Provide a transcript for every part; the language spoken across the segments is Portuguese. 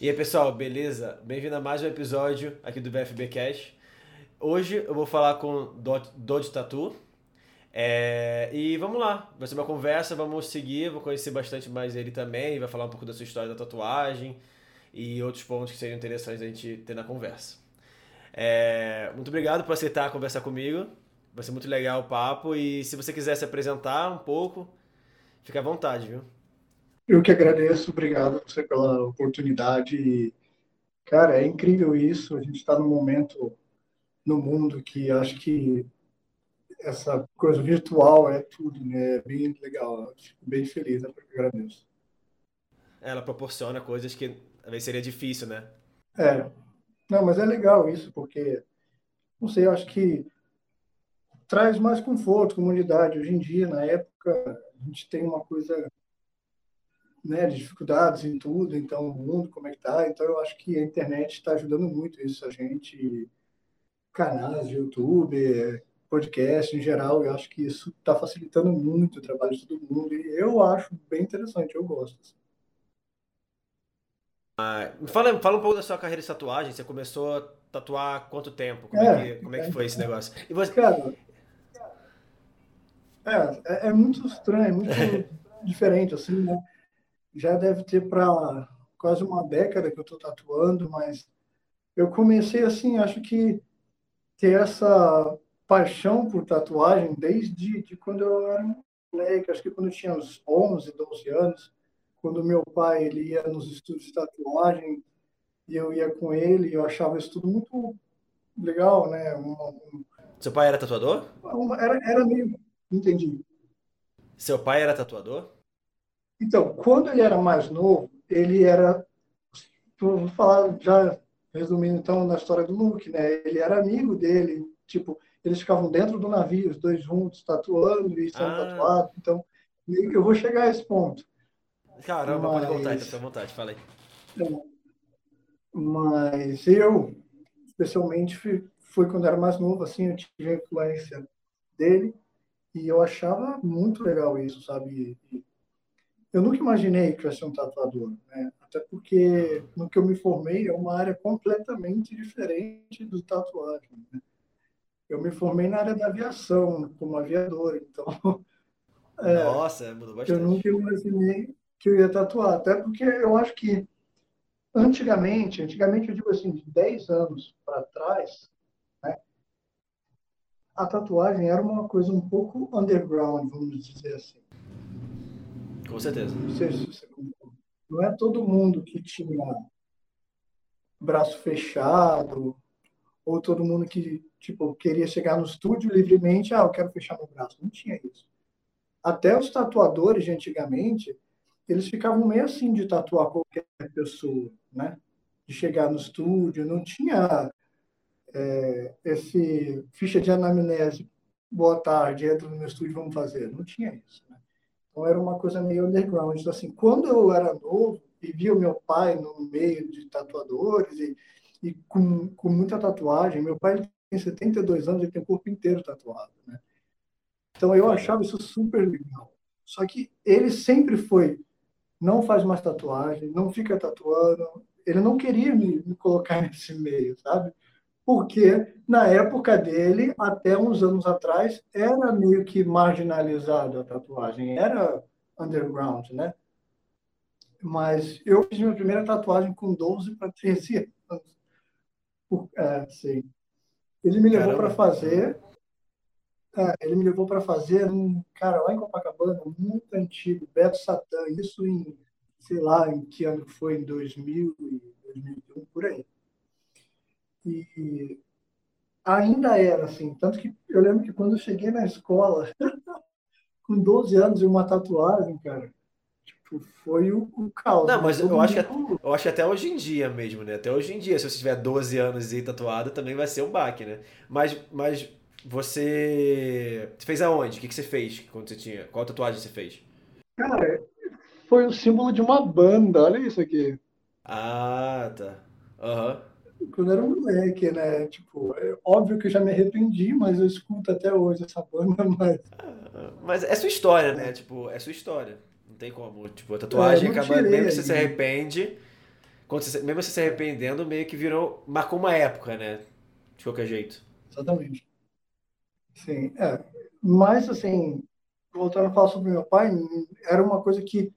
E aí, pessoal, beleza? Bem-vindo a mais um episódio aqui do BFB Cash. Hoje eu vou falar com Dodge Tatu. É... E vamos lá, vai ser uma conversa, vamos seguir, vou conhecer bastante mais ele também, vai falar um pouco da sua história da tatuagem e outros pontos que seriam interessantes a gente ter na conversa. É... Muito obrigado por aceitar conversar comigo, vai ser muito legal o papo e se você quiser se apresentar um pouco, fica à vontade, viu? Eu que agradeço, obrigado você pela oportunidade. Cara, é incrível isso. A gente está num momento no mundo que acho que essa coisa virtual é tudo, né? É bem legal. Fico bem feliz, né? agradeço. Ela proporciona coisas que talvez seria difícil, né? É. Não, mas é legal isso, porque, não sei, eu acho que traz mais conforto, comunidade. Hoje em dia, na época, a gente tem uma coisa né, de dificuldades em tudo, então o mundo como é que tá, então eu acho que a internet está ajudando muito isso a gente, canais de YouTube, podcast em geral, eu acho que isso está facilitando muito o trabalho de todo mundo e eu acho bem interessante, eu gosto. Assim. Ah, fala, fala um pouco da sua carreira de tatuagem, você começou a tatuar quanto tempo? Como é, é que, como é que foi esse negócio? E você... Cara, é, é, é muito estranho, muito diferente, assim, né? Já deve ter para quase uma década que eu estou tatuando, mas eu comecei assim, acho que ter essa paixão por tatuagem desde de quando eu era moleque, acho que quando eu tinha uns 11, 12 anos, quando meu pai ele ia nos estudos de tatuagem e eu ia com ele, eu achava isso tudo muito legal, né? um... Seu pai era tatuador? Era, era meio, entendi. Seu pai era tatuador? Então, quando ele era mais novo, ele era, vou falar já resumindo então na história do Luke, né? Ele era amigo dele, tipo, eles ficavam dentro do navio, os dois juntos, tatuando e sendo ah. tatuados. Então, eu vou chegar a esse ponto. Caramba, mas... pode voltar, então, fica à vontade, aí. É. Mas eu, especialmente, foi quando era mais novo, assim, eu tive a influência dele e eu achava muito legal isso, sabe? E, eu nunca imaginei que eu ia ser um tatuador, né? até porque no que eu me formei é uma área completamente diferente do tatuagem. Né? Eu me formei na área da aviação, como aviador, então. É, Nossa, mudou bastante. Eu nunca imaginei que eu ia tatuar, até porque eu acho que antigamente, antigamente eu digo assim, de 10 anos para trás, né, a tatuagem era uma coisa um pouco underground, vamos dizer assim. Com certeza. Não é todo mundo que tinha braço fechado, ou todo mundo que tipo queria chegar no estúdio livremente, ah, eu quero fechar meu braço. Não tinha isso. Até os tatuadores de antigamente, eles ficavam meio assim de tatuar qualquer pessoa, né? De chegar no estúdio, não tinha é, esse ficha de anamnese. Boa tarde, entra no meu estúdio, vamos fazer. Não tinha isso. Então era uma coisa meio underground. Então, assim, quando eu era novo e via o meu pai no meio de tatuadores e, e com, com muita tatuagem, meu pai tem 72 anos e tem o corpo inteiro tatuado, né? Então eu achava isso super legal. Só que ele sempre foi, não faz mais tatuagem, não fica tatuando. Ele não queria me, me colocar nesse meio, sabe? Porque na época dele, até uns anos atrás, era meio que marginalizado a tatuagem, era underground, né? Mas eu fiz minha primeira tatuagem com 12 para 13 anos. É, sim. Ele me levou para fazer. É, ele me levou para fazer um cara lá em Copacabana, muito antigo, Beto Satã, isso em, sei lá, em que ano foi, em 2000, 2001, por aí. E ainda era assim. Tanto que eu lembro que quando eu cheguei na escola, com 12 anos e uma tatuagem, cara, tipo, foi o, o caos. Não, mas eu acho, que, eu acho que até hoje em dia mesmo, né? Até hoje em dia, se você tiver 12 anos e tatuado, também vai ser um baque, né? Mas, mas você. Você fez aonde? O que, que você fez quando você tinha. Qual tatuagem você fez? Cara, foi o símbolo de uma banda, olha isso aqui. Ah, tá. Aham. Uhum quando era um moleque, né? Tipo, é óbvio que eu já me arrependi, mas eu escuto até hoje essa banda, mas. Ah, mas é sua história, né? Tipo, é sua história. Não tem como. Tipo, a tatuagem é, acaba. Mesmo que você se arrepende, quando você, mesmo você se arrependendo, meio que virou, marcou uma época, né? De qualquer jeito. Exatamente. Sim, é. Mas, assim, voltando a falar sobre meu pai, era uma coisa que,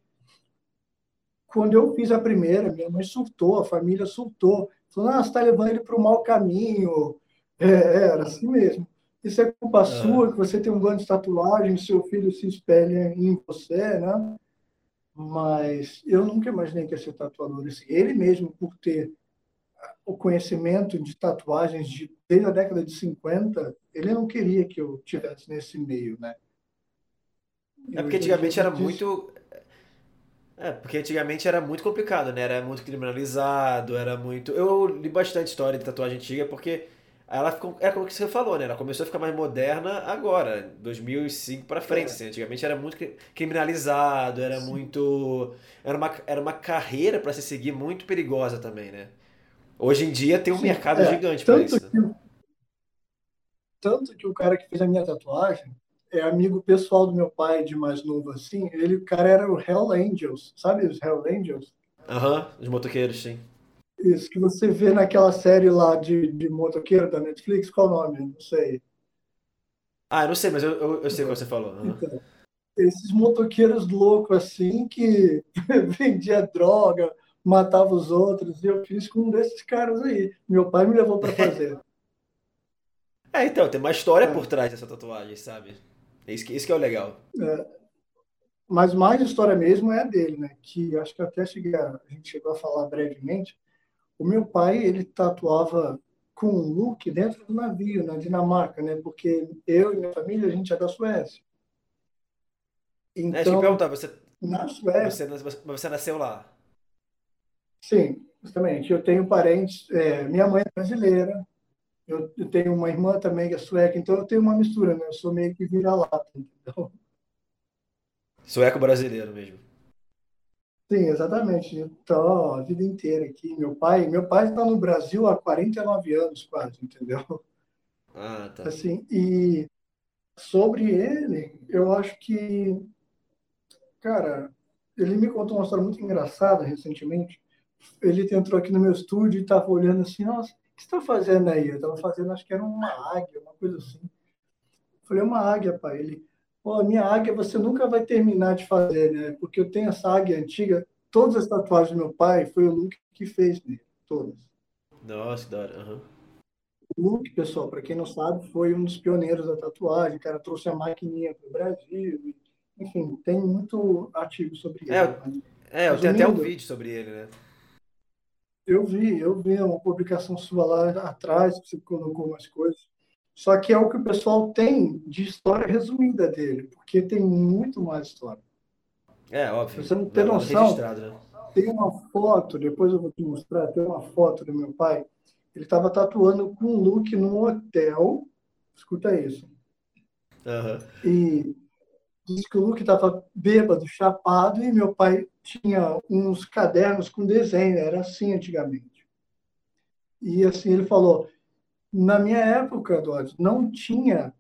quando eu fiz a primeira, minha mãe surtou, a família surtou. Ah, você está levando ele para o mau caminho. É, era assim mesmo. Isso é culpa ah. sua, que você tem um bando de tatuagem, seu filho se espelha em você, né? Mas eu nunca imaginei que ia ser tatuador. Assim, ele mesmo, por ter o conhecimento de tatuagens de, desde a década de 50, ele não queria que eu tivesse nesse meio, né? É porque antigamente era muito. É, porque antigamente era muito complicado, né? Era muito criminalizado, era muito. Eu li bastante história de tatuagem antiga porque ela ficou. É como que você falou, né? Ela começou a ficar mais moderna agora, 2005 para frente. É. Assim. Antigamente era muito criminalizado, era Sim. muito. Era uma, era uma carreira para se seguir muito perigosa também, né? Hoje em dia tem um Sim, mercado é, gigante para isso. Que, tanto que o cara que fez a minha tatuagem é amigo pessoal do meu pai, de mais novo assim. Ele, o cara era o Hell Angels, sabe os Hell Angels? Aham, uhum, os motoqueiros, sim. Isso, que você vê naquela série lá de, de motoqueiro da Netflix, qual o nome? Não sei. Ah, eu não sei, mas eu, eu, eu sei o que você falou. Uhum. Então, esses motoqueiros loucos assim que vendia droga, matava os outros, e eu fiz com um desses caras aí. Meu pai me levou para fazer. é, então, tem uma história é. por trás dessa tatuagem, sabe? Isso que, isso que é o legal. É. Mas mais história mesmo é a dele, né? Que acho que até cheguei a, a gente chegou a falar brevemente. O meu pai, ele tatuava com um look dentro do navio, na Dinamarca, né? Porque eu e minha família, a gente é da Suécia. Então, é, deixa eu então, perguntar, você, na Suécia, você, você nasceu lá? Sim, justamente. Eu tenho parentes, é, minha mãe é brasileira, eu, eu, tenho uma irmã também que é sueca, então eu tenho uma mistura, né? Eu sou meio que vira-lata, entendeu? Sueco brasileiro mesmo. Sim, exatamente. Então, a vida inteira aqui. Meu pai, meu pai está no Brasil há 49 anos quase, entendeu? Ah, tá. Assim, e sobre ele, eu acho que, cara, ele me contou uma história muito engraçada recentemente. Ele entrou aqui no meu estúdio e estava olhando assim, nossa, que você está fazendo aí? Eu estava fazendo, acho que era uma águia, uma coisa assim. Eu falei, uma águia, pai. Ele, Pô, a minha águia você nunca vai terminar de fazer, né? Porque eu tenho essa águia antiga. Todas as tatuagens do meu pai foi o Luke que fez nele. Todas. Nossa, que da hora. Uhum. O Luke, pessoal, para quem não sabe, foi um dos pioneiros da tatuagem. O cara trouxe a maquininha para o Brasil. Enfim, tem muito artigo sobre é, ele. É, eu tenho até um vídeo sobre ele, né? Eu vi, eu vi uma publicação sua lá atrás, que você colocou umas coisas. Só que é o que o pessoal tem de história resumida dele, porque tem muito mais história. É, óbvio. Você não tem noção. Né? Tem uma foto, depois eu vou te mostrar, tem uma foto do meu pai. Ele estava tatuando com um look num hotel. Escuta isso. Uhum. E diz que o Luke estava bêbado, chapado, e meu pai tinha uns cadernos com desenho, era assim antigamente. E assim, ele falou: na minha época, Dodge, não tinha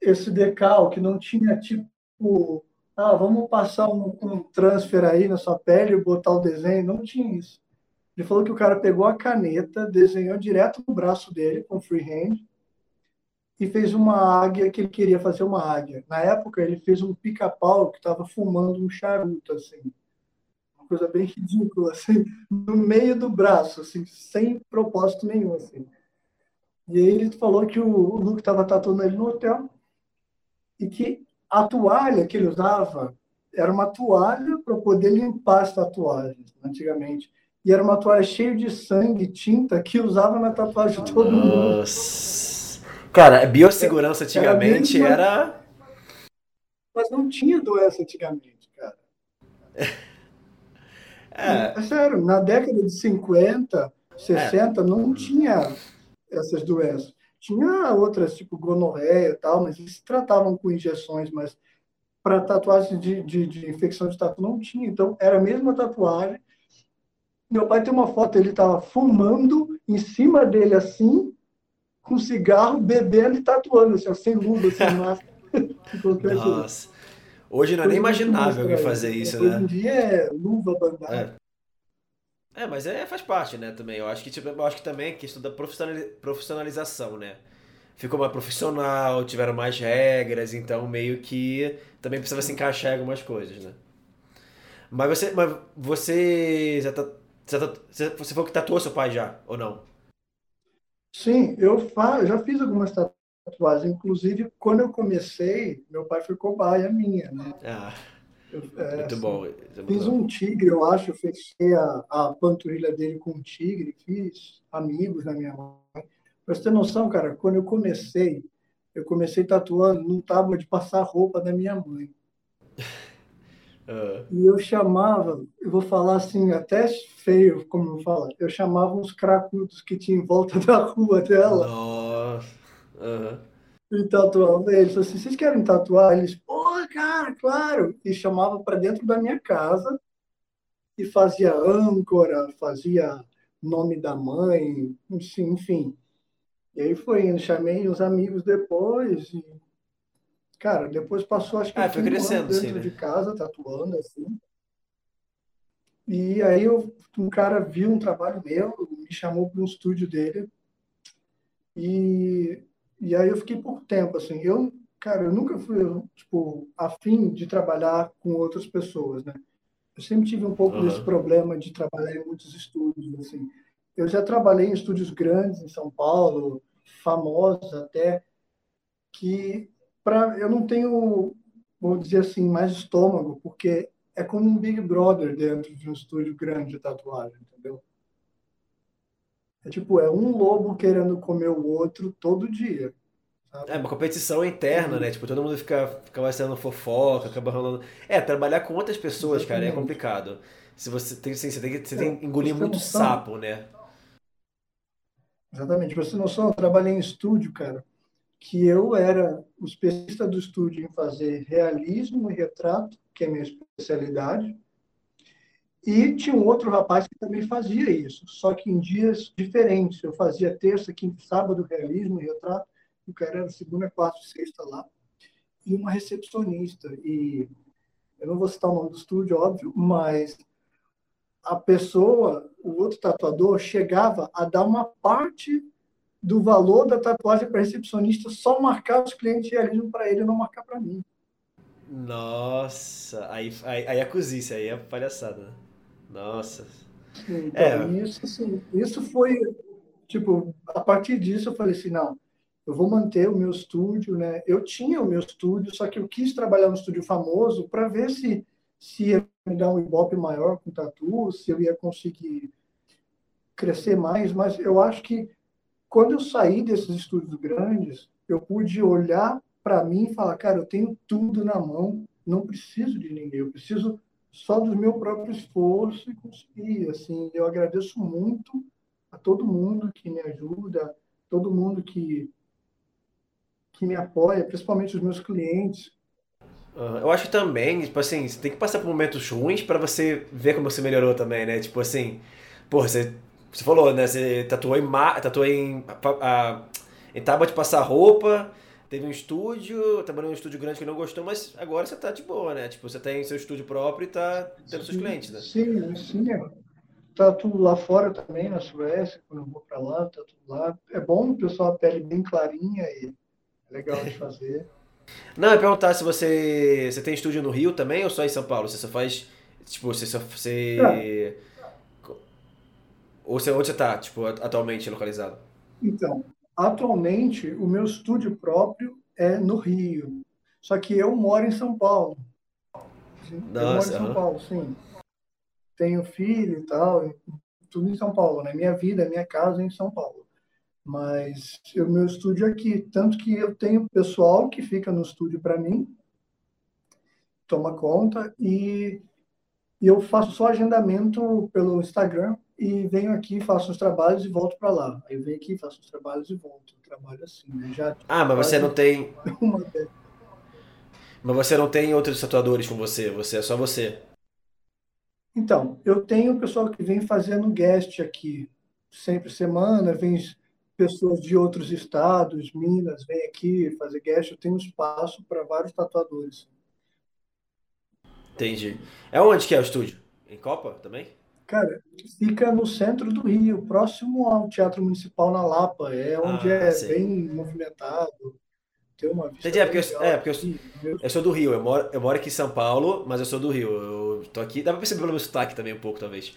esse decalque, não tinha tipo, ah, vamos passar um, um transfer aí na sua pele e botar o desenho. Não tinha isso. Ele falou que o cara pegou a caneta, desenhou direto no braço dele, com freehand, e fez uma águia que ele queria fazer uma águia. Na época, ele fez um pica-pau que estava fumando um charuto, assim. Uma coisa bem ridícula, assim, no meio do braço, assim, sem propósito nenhum, assim. E aí ele falou que o, Luke estava tatuando ele no hotel e que a toalha que ele usava era uma toalha para poder limpar as tatuagens, antigamente. E era uma toalha cheia de sangue tinta que usava na tatuagem de todo mundo. Cara, biossegurança antigamente era, era... Mas não tinha doença antigamente, cara. É. é sério, na década de 50, 60, é. não tinha essas doenças. Tinha outras, tipo gonorreia e tal, mas eles tratavam com injeções, mas para tatuagem de, de, de, infecção de tatu não tinha. Então, era a mesma tatuagem. Meu pai tem uma foto, ele estava fumando em cima dele assim, com cigarro, bebendo e tatuando, assim, sem luva, sem máscara. Nossa. Hoje não é nem imaginável alguém fazer isso, né? Hoje em dia é luva, bandada. É, mas é, faz parte, né, também. Eu acho que, tipo, eu acho que também a questão da profissionalização, né? Ficou mais profissional, tiveram mais regras, então meio que também precisava se encaixar em algumas coisas, né? Mas você, mas você já tá, já tá, você falou que tatuou seu pai já, ou não? Sim, eu, fa já fiz algumas tatuagens. Inclusive, quando eu comecei, meu pai foi cobaia minha, né? Ah, eu, é, muito assim, bom. É muito fiz bom. um tigre, eu acho. Eu fechei a, a panturrilha dele com um tigre. Fiz amigos na minha mãe. Pra você ter noção, cara, quando eu comecei, eu comecei tatuando num tábua de passar roupa da minha mãe. Uh. E eu chamava, eu vou falar assim, até feio, como eu falo, eu chamava uns cracudos que tinha em volta da rua dela. Nossa. Uhum. E tatuava eles. Assim, vocês querem tatuar? Eles, pô, cara, claro. E chamava para dentro da minha casa e fazia âncora, fazia nome da mãe, enfim, enfim. E aí foi indo, chamei os amigos depois e Cara, depois passou, acho que ah, foi crescendo, dentro sim, né? de casa, tatuando, assim. E aí eu, um cara viu um trabalho meu, me chamou para um estúdio dele. E, e aí eu fiquei por tempo, assim. Eu, cara, eu nunca fui, tipo, afim de trabalhar com outras pessoas, né? Eu sempre tive um pouco uhum. desse problema de trabalhar em muitos estúdios, assim. Eu já trabalhei em estúdios grandes em São Paulo, famosos até, que para eu não tenho, vou dizer assim, mais estômago, porque é como um Big Brother dentro de um estúdio grande de tatuagem, entendeu? É tipo, é um lobo querendo comer o outro todo dia. Sabe? É uma competição interna, né? Tipo, todo mundo fica, fica sendo fofoca, acaba rolando. É, trabalhar com outras pessoas, Exatamente. cara, é complicado. Se você tem, assim, você tem que, você tem que é, engolir muito sapo, né? Exatamente. Pra você noção, eu trabalhei em estúdio, cara que eu era o especialista do estúdio em fazer realismo e retrato, que é a minha especialidade, e tinha um outro rapaz que também fazia isso, só que em dias diferentes. Eu fazia terça, quinta, sábado realismo e retrato, o cara era segunda, quarta, sexta lá, e uma recepcionista. E eu não vou citar o nome do estúdio, óbvio, mas a pessoa, o outro tatuador, chegava a dar uma parte do valor da tatuagem para recepcionista só marcar os clientes de realismo para ele e não marcar para mim. Nossa, aí, aí, aí é cozice, aí é palhaçada. Né? Nossa. Então, é. isso, assim, isso foi, tipo, a partir disso eu falei assim, não, eu vou manter o meu estúdio, né? Eu tinha o meu estúdio, só que eu quis trabalhar no estúdio famoso para ver se, se ia me dar um ibope maior com tatu, se eu ia conseguir crescer mais, mas eu acho que quando eu saí desses estúdios grandes, eu pude olhar para mim e falar, cara, eu tenho tudo na mão, não preciso de ninguém, eu preciso só do meu próprio esforço e conseguir. Assim, eu agradeço muito a todo mundo que me ajuda, todo mundo que que me apoia, principalmente os meus clientes. eu acho também, tipo assim, você tem que passar por momentos ruins para você ver como você melhorou também, né? Tipo assim, pô, você você falou, né? Você tatuou em, tatuou em, a, em tábua de passar roupa, teve um estúdio, trabalhou em um estúdio grande que não gostou, mas agora você tá de boa, né? Tipo, você tem seu estúdio próprio e tá tendo sim, seus clientes, né? Sim, sim. É. Tá tudo lá fora também, na Suécia, quando eu vou para lá, tá tudo lá. É bom o pessoal a pele bem clarinha e é legal de fazer. Não, é perguntar se você, você tem estúdio no Rio também ou só em São Paulo? Você só faz, tipo, você só... Você... É ou você, onde você está, tipo, atualmente localizado? Então, atualmente, o meu estúdio próprio é no Rio. Só que eu moro em São Paulo. Nossa, eu moro em São Paulo, sim. Tenho filho e tal, tudo em São Paulo, né? Minha vida, minha casa é em São Paulo. Mas o meu estúdio é aqui. Tanto que eu tenho pessoal que fica no estúdio para mim, toma conta, e eu faço só agendamento pelo Instagram e venho aqui, faço os trabalhos e volto para lá. Aí eu venho aqui, faço os trabalhos e volto. Eu trabalho assim, né? Já ah, mas você não tem. Uma... Mas você não tem outros tatuadores com você, você é só você. Então, eu tenho o pessoal que vem fazendo guest aqui, sempre semana, vem pessoas de outros estados, Minas, vem aqui fazer guest. Eu tenho espaço para vários tatuadores. Entendi. É onde que é o estúdio? Em Copa também? Cara, fica no centro do Rio, próximo ao Teatro Municipal na Lapa. É onde Ah, é sei. bem movimentado. Tem uma vista Entendi, é porque eu, é, porque eu, eu sou do Rio, eu moro, eu moro aqui em São Paulo, mas eu sou do Rio. Eu tô aqui, dá pra perceber pelo meu sotaque também um pouco, talvez.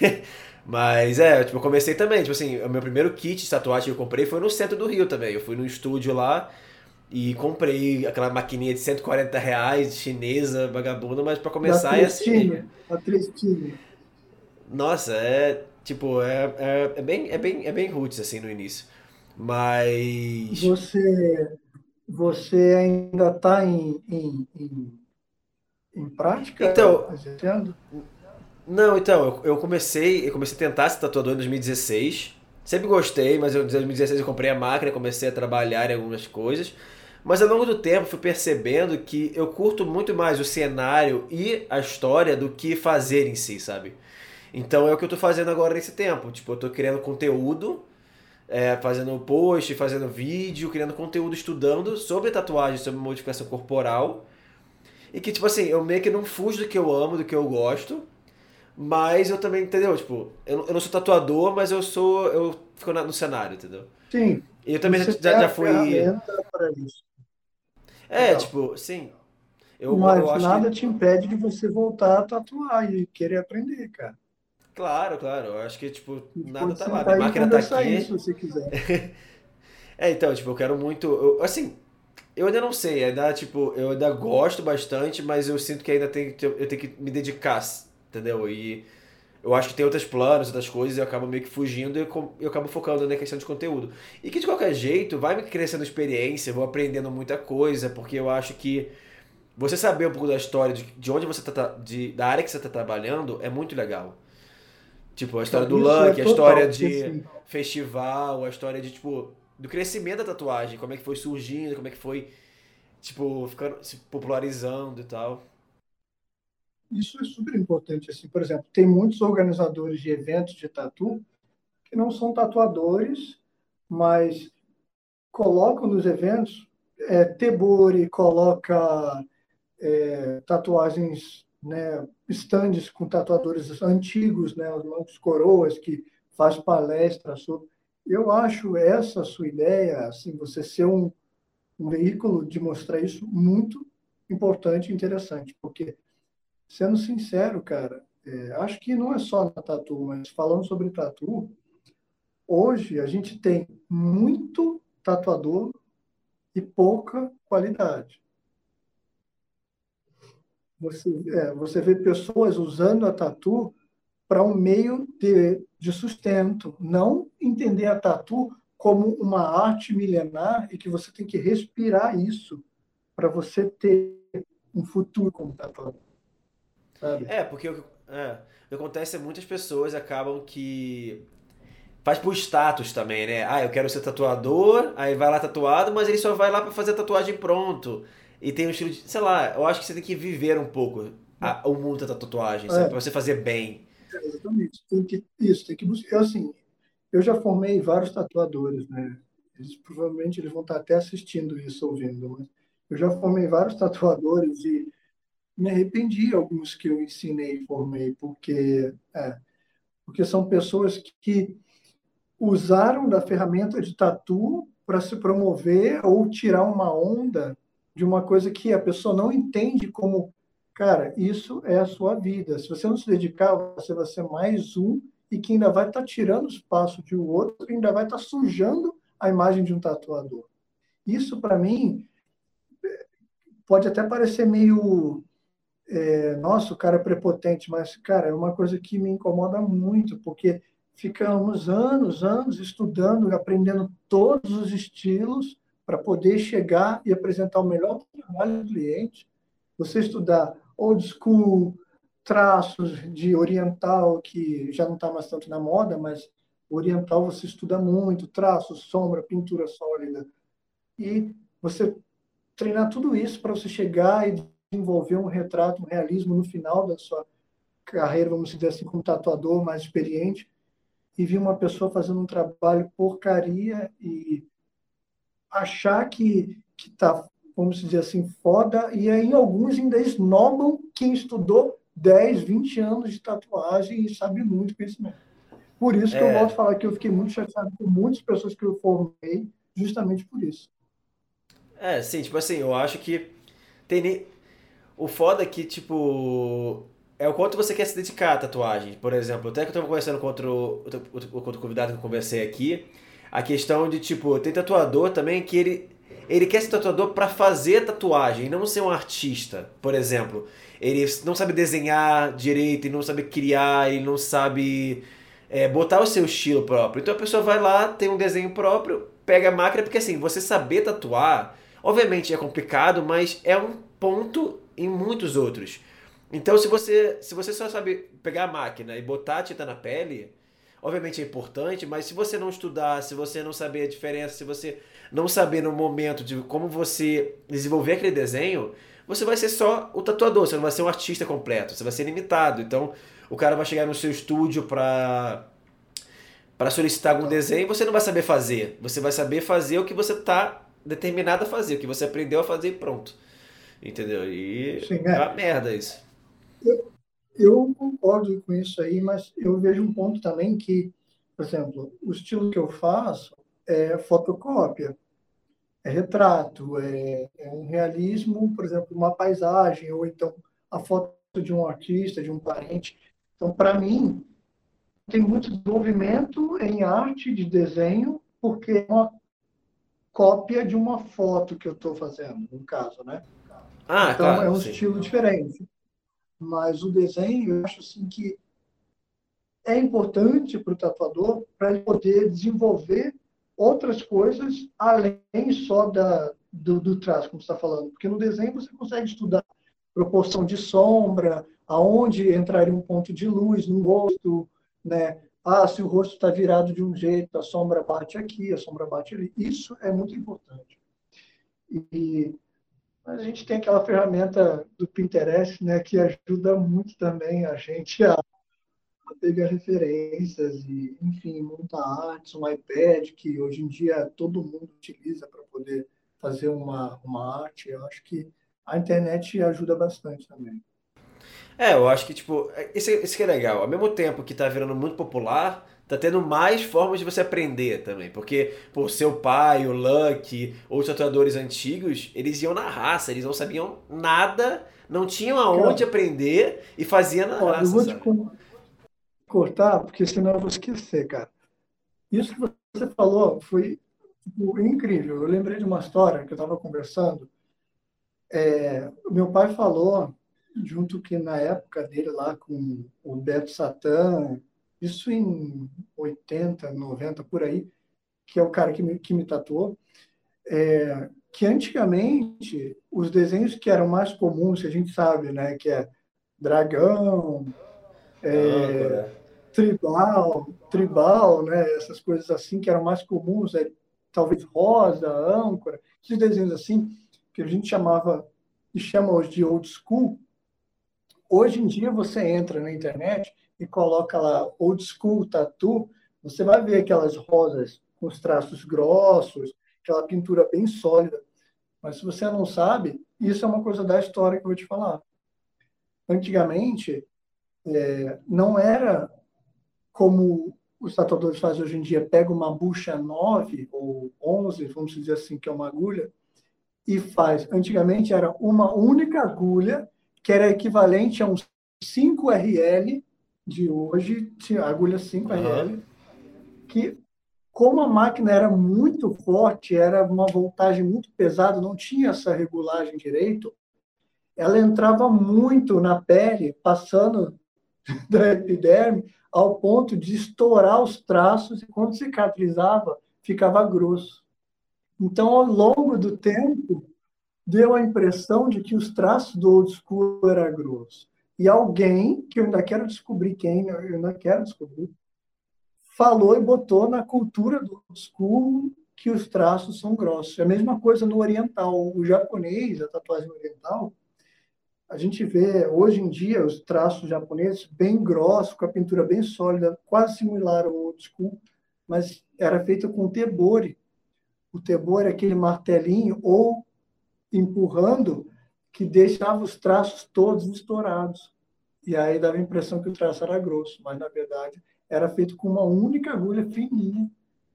Mas é, tipo, eu comecei também, tipo assim, o meu primeiro kit de tatuagem que eu comprei foi no centro do Rio também. Eu fui no estúdio lá e comprei aquela maquininha de 140 reais, chinesa, vagabunda, mas pra Da começar é assim a Tristinha. Nossa, é tipo, é, é, é bem, é bem, é bem roots assim no início. Mas. Você, você ainda está em, em, em, em prática, Então, exercendo? Não, então, eu, eu comecei, eu comecei a tentar ser tatuador em 2016. Sempre gostei, mas eu, em 2016 eu comprei a máquina, comecei a trabalhar em algumas coisas. Mas ao longo do tempo fui percebendo que eu curto muito mais o cenário e a história do que fazer em si, sabe? Então é o que eu tô fazendo agora nesse tempo. Tipo, eu tô criando conteúdo, é, fazendo post, fazendo vídeo, criando conteúdo, estudando sobre tatuagem, sobre modificação corporal. E que, tipo assim, eu meio que não fujo do que eu amo, do que eu gosto. Mas eu também, entendeu? Tipo, eu, eu não sou tatuador, mas eu sou. Eu fico na- no cenário, entendeu? Sim, E eu também já, já a fui. É, Legal. tipo, sim. Eu, eu Mas que. nada te impede de você voltar a tatuar e querer aprender, cara. Claro, claro. Eu acho que, tipo, A nada tá lá. Minha e máquina tá conversar aí, se aqui. você quiser. É, então, tipo, eu quero muito. eu- assim, eu ainda não sei. Ainda, tipo, eu ainda gosto bastante, mas eu sinto que ainda tem, que- eu tenho que me dedicar, entendeu? E eu acho que tem outros planos, outras coisas, e eu acabo meio que fugindo e eu, eu acabo focando na questão de conteúdo. E que de qualquer jeito vai me crescendo experiência, vou aprendendo muita coisa, porque eu acho que você saber um pouco da história, de, de onde você tá, tra- de, da área que você tá trabalhando, é muito legal. Tipo, a história do isso é a história total, de assim, festival, a história de, tipo, do crescimento da tatuagem, como é que foi surgindo, como é que foi, tipo, ficando, se popularizando e tal. isso é super importante. Assim, por exemplo, tem muitos organizadores de eventos de tatu que não são tatuadores, mas colocam nos eventos é, tebori, coloca é, tatuagens, né, estandes com tatuadores antigos, né, os mancos coroas que faz palestra sobre. Eu acho essa sua ideia, assim, você ser um, um veículo de mostrar isso muito importante e interessante, porque sendo sincero, cara, é, acho que não é só na tatu, mas falando sobre tatu, hoje a gente tem muito tatuador e pouca qualidade. Você, é, você vê pessoas usando a tatu para um meio de, de sustento, não entender a tatu como uma arte milenar e que você tem que respirar isso para você ter um futuro como tatuador, sabe? É, porque o é, que acontece é muitas pessoas acabam que faz por status também, né? Ah, eu quero ser tatuador, aí vai lá tatuado, mas ele só vai lá pra fazer a tatuagem pronto. E tem um estilo de, sei lá, eu acho que você tem que viver um pouco a- o mundo da tatuagem, sabe? É, Pra você fazer bem. exatamente. Tem que, isso, tem que buscar. Assim, eu já formei vários tatuadores, né? Eles, provavelmente eles vão estar até assistindo isso, ouvindo, mas eu já formei vários tatuadores e me arrependi alguns que eu ensinei e formei, porque, é, porque são pessoas que usaram da ferramenta de tatu para se promover ou tirar uma onda de uma coisa que a pessoa não entende como, cara, isso é a sua vida. Se você não se dedicar, você vai ser mais um e que ainda vai estar tirando espaço de um outro e ainda vai estar sujando a imagem de um tatuador. Isso, para mim, pode até parecer meio é, nossa, o cara é prepotente, mas, cara, é uma coisa que me incomoda muito, porque ficamos anos, anos estudando, aprendendo todos os estilos para poder chegar e apresentar o melhor trabalho do cliente. Você estudar old school, traços de oriental, que já não está mais tanto na moda, mas oriental você estuda muito, traços, sombra, pintura sólida. E você treinar tudo isso para você chegar e desenvolver um retrato, um realismo no final da sua carreira, vamos dizer assim, como tatuador mais experiente, e vir uma pessoa fazendo um trabalho porcaria e achar que que tá, vamos dizer assim, foda, e aí alguns ainda esnobam quem estudou 10, 20 anos de tatuagem e sabe muito conhecimento. Por isso que é. eu volto a falar que eu fiquei muito chateado com muitas pessoas que eu formei, justamente por isso. É, sim, tipo assim, eu acho que tem. O foda é que, tipo. É o quanto você quer se dedicar à tatuagem. Por exemplo, até que eu tava conversando com outro, outro, outro convidado que eu conversei aqui, a questão de, tipo, tem tatuador também que ele, ele quer ser tatuador para fazer tatuagem não ser um artista. Por exemplo, ele não sabe desenhar direito, ele não sabe criar, ele não sabe é, botar o seu estilo próprio. Então a pessoa vai lá, tem um desenho próprio, pega a máquina, porque assim, você saber tatuar, obviamente é complicado, mas é um ponto em muitos outros. Então se você, se você só sabe pegar a máquina e botar a tinta na pele, obviamente é importante, mas se você não estudar, se você não saber a diferença, se você não saber no momento de como você desenvolver aquele desenho, você vai ser só o tatuador, você não vai ser um artista completo, você vai ser limitado. Então, o cara vai chegar no seu estúdio para para solicitar algum desenho, você não vai saber fazer. Você vai saber fazer o que você está determinado a fazer, o que você aprendeu a fazer e pronto. Entendeu? E Sim, é. é uma merda isso. Eu, eu concordo com isso aí, mas eu vejo um ponto também que, por exemplo, o estilo que eu faço é fotocópia é retrato, é, é um realismo, por exemplo, uma paisagem, ou então a foto de um artista, de um parente. Então, para mim, tem muito desenvolvimento em arte de desenho, porque é uma cópia de uma foto que eu estou fazendo, no caso, né? Ah, então, claro, é um sim. estilo diferente. Mas o desenho, eu acho assim que é importante para o tatuador para ele poder desenvolver outras coisas além só da, do, do traço, como você está falando. Porque no desenho você consegue estudar proporção de sombra, aonde entraria um ponto de luz no rosto, né? Ah, se o rosto está virado de um jeito, a sombra bate aqui, a sombra bate ali. Isso é muito importante. E a gente tem aquela ferramenta do Pinterest, né, que ajuda muito também a gente a pegar referências e, enfim, montar artes, um iPad que hoje em dia todo mundo utiliza para poder fazer uma, uma arte. Eu acho que a internet ajuda bastante também. É, eu acho que, tipo, isso, isso que é legal. Ao mesmo tempo que tá virando muito popular, tá tendo mais formas de você aprender também. Porque, por seu pai, o Lucky, ou os tatuadores antigos, eles iam na raça, eles não sabiam nada, não tinham aonde aprender e faziam na raça. Eu vou te, cortar, porque senão eu vou esquecer, cara. Isso que você falou foi tipo, incrível. Eu lembrei de uma história que eu estava conversando. É, meu pai falou, junto que na época dele lá com o Beto Satã, isso em 80, 90, por aí, que é o cara que me, que me tatuou, é, que antigamente os desenhos que eram mais comuns, que a gente sabe, né, que é dragão, é, tribal, tribal, né? Essas coisas assim que eram mais comuns, é, talvez rosa, âncora, esses desenhos assim que a gente chamava e chama hoje de old school. Hoje em dia você entra na internet e coloca lá old school tattoo, você vai ver aquelas rosas com os traços grossos, aquela pintura bem sólida. Mas se você não sabe, isso é uma coisa da história que eu vou te falar. Antigamente, é, não era como os tatuadores fazem hoje em dia, pega uma bucha 9 ou 11, vamos dizer assim, que é uma agulha, e faz. Antigamente era uma única agulha, que era equivalente a um 5RL de hoje, agulha 5RL, uhum. que como a máquina era muito forte, era uma voltagem muito pesada, não tinha essa regulagem direito, ela entrava muito na pele, passando da epiderme, ao ponto de estourar os traços e quando cicatrizava, ficava grosso. Então, ao longo do tempo, deu a impressão de que os traços do old school eram grossos. E alguém, que eu ainda quero descobrir quem, eu ainda quero descobrir, falou e botou na cultura do old school que os traços são grossos. É a mesma coisa no oriental. O japonês, a tatuagem oriental, a gente vê hoje em dia os traços japoneses bem grossos, com a pintura bem sólida, quase similar ao old school, mas era feito com tebore. O tebore é aquele martelinho ou empurrando que deixava os traços todos estourados. E aí dava a impressão que o traço era grosso, mas na verdade era feito com uma única agulha fininha,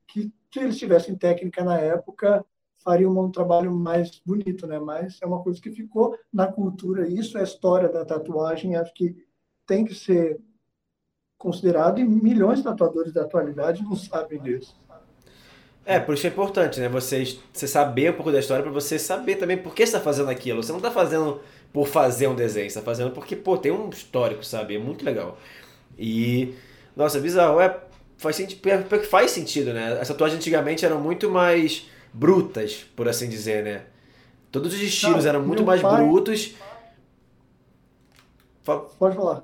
que se eles tivessem técnica na época, fariam um trabalho mais bonito, né? Mas é uma coisa que ficou na cultura, isso é a história da tatuagem, acho que tem que ser considerado e milhões de tatuadores da atualidade não sabem disso. É, por isso é importante, né? Você, você saber um pouco da história para você saber também por que você está fazendo aquilo. Você não está fazendo por fazer um desenho, você está fazendo porque, pô, tem um histórico, sabe? É muito legal. E, nossa, bizarro. É, faz, sentido, faz sentido, né? As tatuagens antigamente eram muito mais brutas, por assim dizer, né? Todos os estilos não, eram muito mais pai... brutos. Pode falar.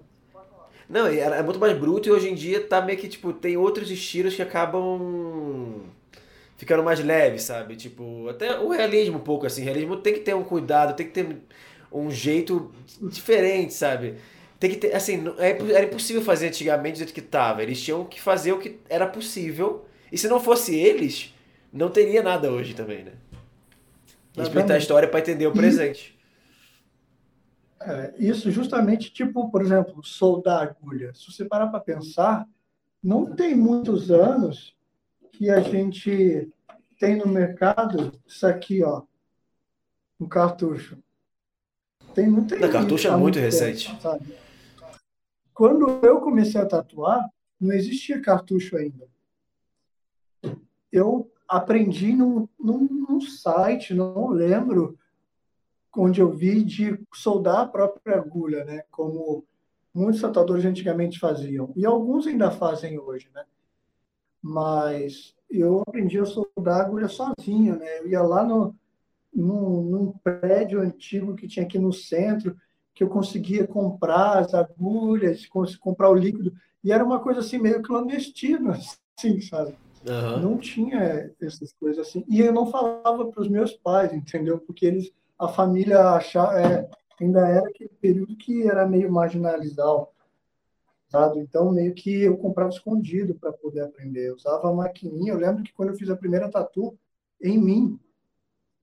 Não, era muito mais bruto e hoje em dia tá meio que, tipo, tem outros estilos que acabam ficando mais leves, sabe? Tipo, até o realismo um pouco, assim. O realismo tem que ter um cuidado, tem que ter um jeito diferente, sabe? Tem que ter, assim, é era impossível fazer antigamente do jeito que tava. Eles tinham que fazer o que era possível. E se não fosse eles, não teria nada hoje também, né? Respeitar a história para entender o presente. É, isso justamente, tipo, por exemplo, soldar agulha. Se você parar para pensar, não tem muitos anos que a gente tem no mercado isso aqui, ó, um cartucho. Tem, não tem. cartucho é muito recente. Sabe? Quando eu comecei a tatuar, não existia cartucho ainda. Eu aprendi num, num, num site, não lembro onde eu vi de soldar a própria agulha, né? Como muitos tatuadores antigamente faziam. E alguns ainda fazem hoje, né? Mas eu aprendi a soldar agulha sozinho, né? Eu ia lá no, num, num prédio antigo que tinha aqui no centro, que eu conseguia comprar as agulhas, comprar o líquido. E era uma coisa assim meio clandestina, assim, sabe? Uhum. Não tinha essas coisas assim. E eu não falava para os meus pais, entendeu? Porque eles a família achava, é, ainda era aquele período que era meio marginalizado. Então, meio que eu comprava escondido para poder aprender. Eu usava a maquininha. Eu lembro que quando eu fiz a primeira tatu, em mim,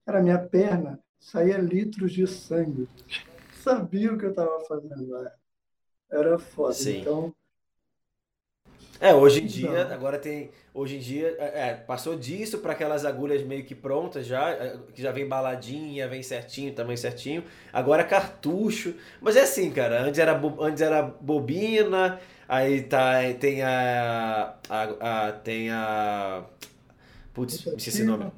era minha perna, saía litros de sangue. Sabia o que eu estava fazendo. Era foda. Sim. Então, é, hoje em dia, Não. agora tem. Hoje em dia, é, é passou disso para aquelas agulhas meio que prontas já, é, que já vem baladinha, vem certinho, tamanho certinho. Agora é cartucho. Mas é assim, cara. Antes era, antes era bobina, aí tá, tem a. a, a tem a. Putz, esqueci o nome.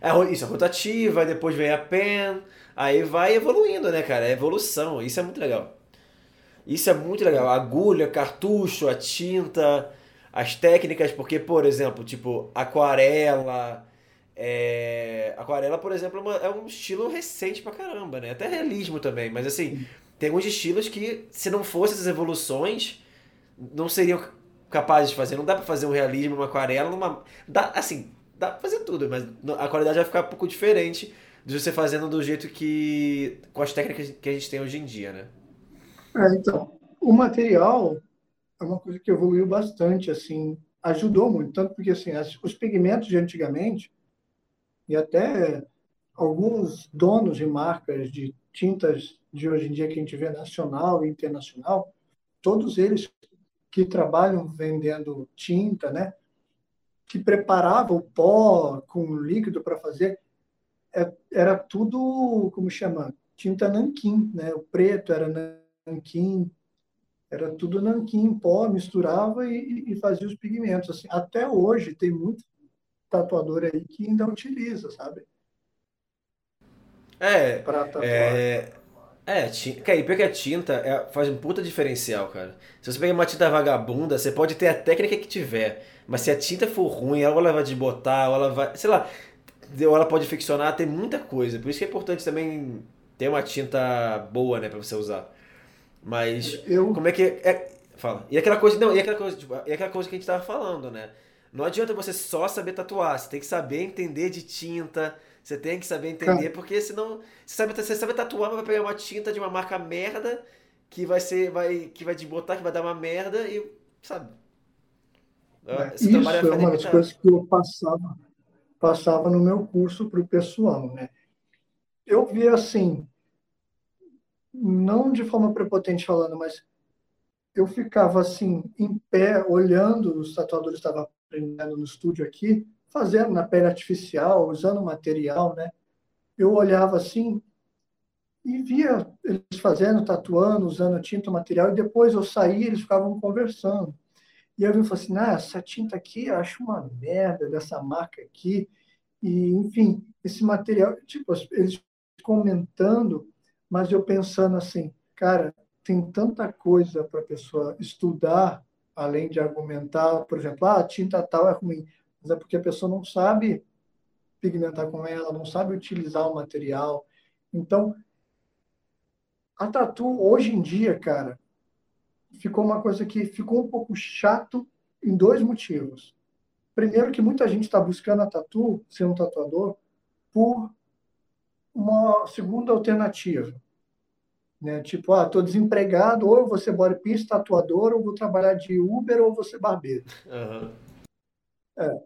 É, isso, a rotativa, depois vem a pen, aí vai evoluindo, né, cara? É evolução, isso é muito legal. Isso é muito legal. A agulha, cartucho, a tinta, as técnicas, porque, por exemplo, tipo, aquarela. É... Aquarela, por exemplo, é, uma, é, um estilo recente pra caramba, né? Até realismo também, mas assim, tem alguns estilos que, se não fossem essas evoluções, não seriam capazes de fazer. Não dá pra fazer um realismo, uma aquarela, numa. Dá, assim, dá pra fazer tudo, mas a qualidade vai ficar um pouco diferente de você fazendo do jeito que. com as técnicas que a gente tem hoje em dia, né? É, então, o material é uma coisa que evoluiu bastante, assim, ajudou muito, tanto porque assim, as, os pigmentos de antigamente e até alguns donos de marcas de tintas de hoje em dia que a gente vê nacional e internacional, todos eles que trabalham vendendo tinta, né, que preparavam o pó com líquido para fazer, é, era tudo, como chama, tinta nanquim, né? O preto era nanquim, era tudo nanquim, pó, misturava e, e fazia os pigmentos. Assim, até hoje tem muito tatuador aí que ainda utiliza, sabe? É, pra tatuar. é, é, cara, e pior que a tinta é, faz um puta diferencial, cara. Se você pegar uma tinta vagabunda, você pode ter a técnica que tiver, mas se a tinta for ruim, ou ela vai desbotar, ou ela vai, sei lá, ou ela pode ficcionar, tem muita coisa. Por isso que é importante também ter uma tinta boa, né, pra você usar. Mas eu... como é que é, fala? E aquela coisa, não, e aquela coisa, tipo, e aquela coisa que a gente tava falando, né? Não adianta você só saber tatuar, você tem que saber entender de tinta, você tem que saber entender, porque senão você sabe, você sabe tatuar, mas vai pegar uma tinta de uma marca merda que vai ser vai que vai desbotar, que vai dar uma merda e sabe? É, isso é uma das coisas que eu passava passava no meu curso para o pessoal, né? Eu vi assim, não de forma prepotente falando, mas eu ficava assim, em pé, olhando, os tatuadores estavam aprendendo no estúdio aqui, fazendo na pele artificial, usando material, né? Eu olhava assim e via eles fazendo, tatuando, usando tinta, material, e depois eu saía eles ficavam conversando. E eu vi e assim, ah, essa tinta aqui eu acho uma merda dessa marca aqui. E, enfim, esse material, tipo, eles comentando, mas eu pensando assim, cara, tem tanta coisa para a pessoa estudar, além de argumentar, por exemplo, ah, a tinta tal é ruim, mas é porque a pessoa não sabe pigmentar com ela, não sabe utilizar o material. Então, a tatu, hoje em dia, cara, ficou uma coisa que ficou um pouco chato em dois motivos. Primeiro, que muita gente está buscando a tatu, ser um tatuador, por uma segunda alternativa. Né? Tipo, ah, estou desempregado, ou eu vou ser bodypist, tatuador, ou vou trabalhar de Uber, ou vou ser barbeiro. Uhum. É,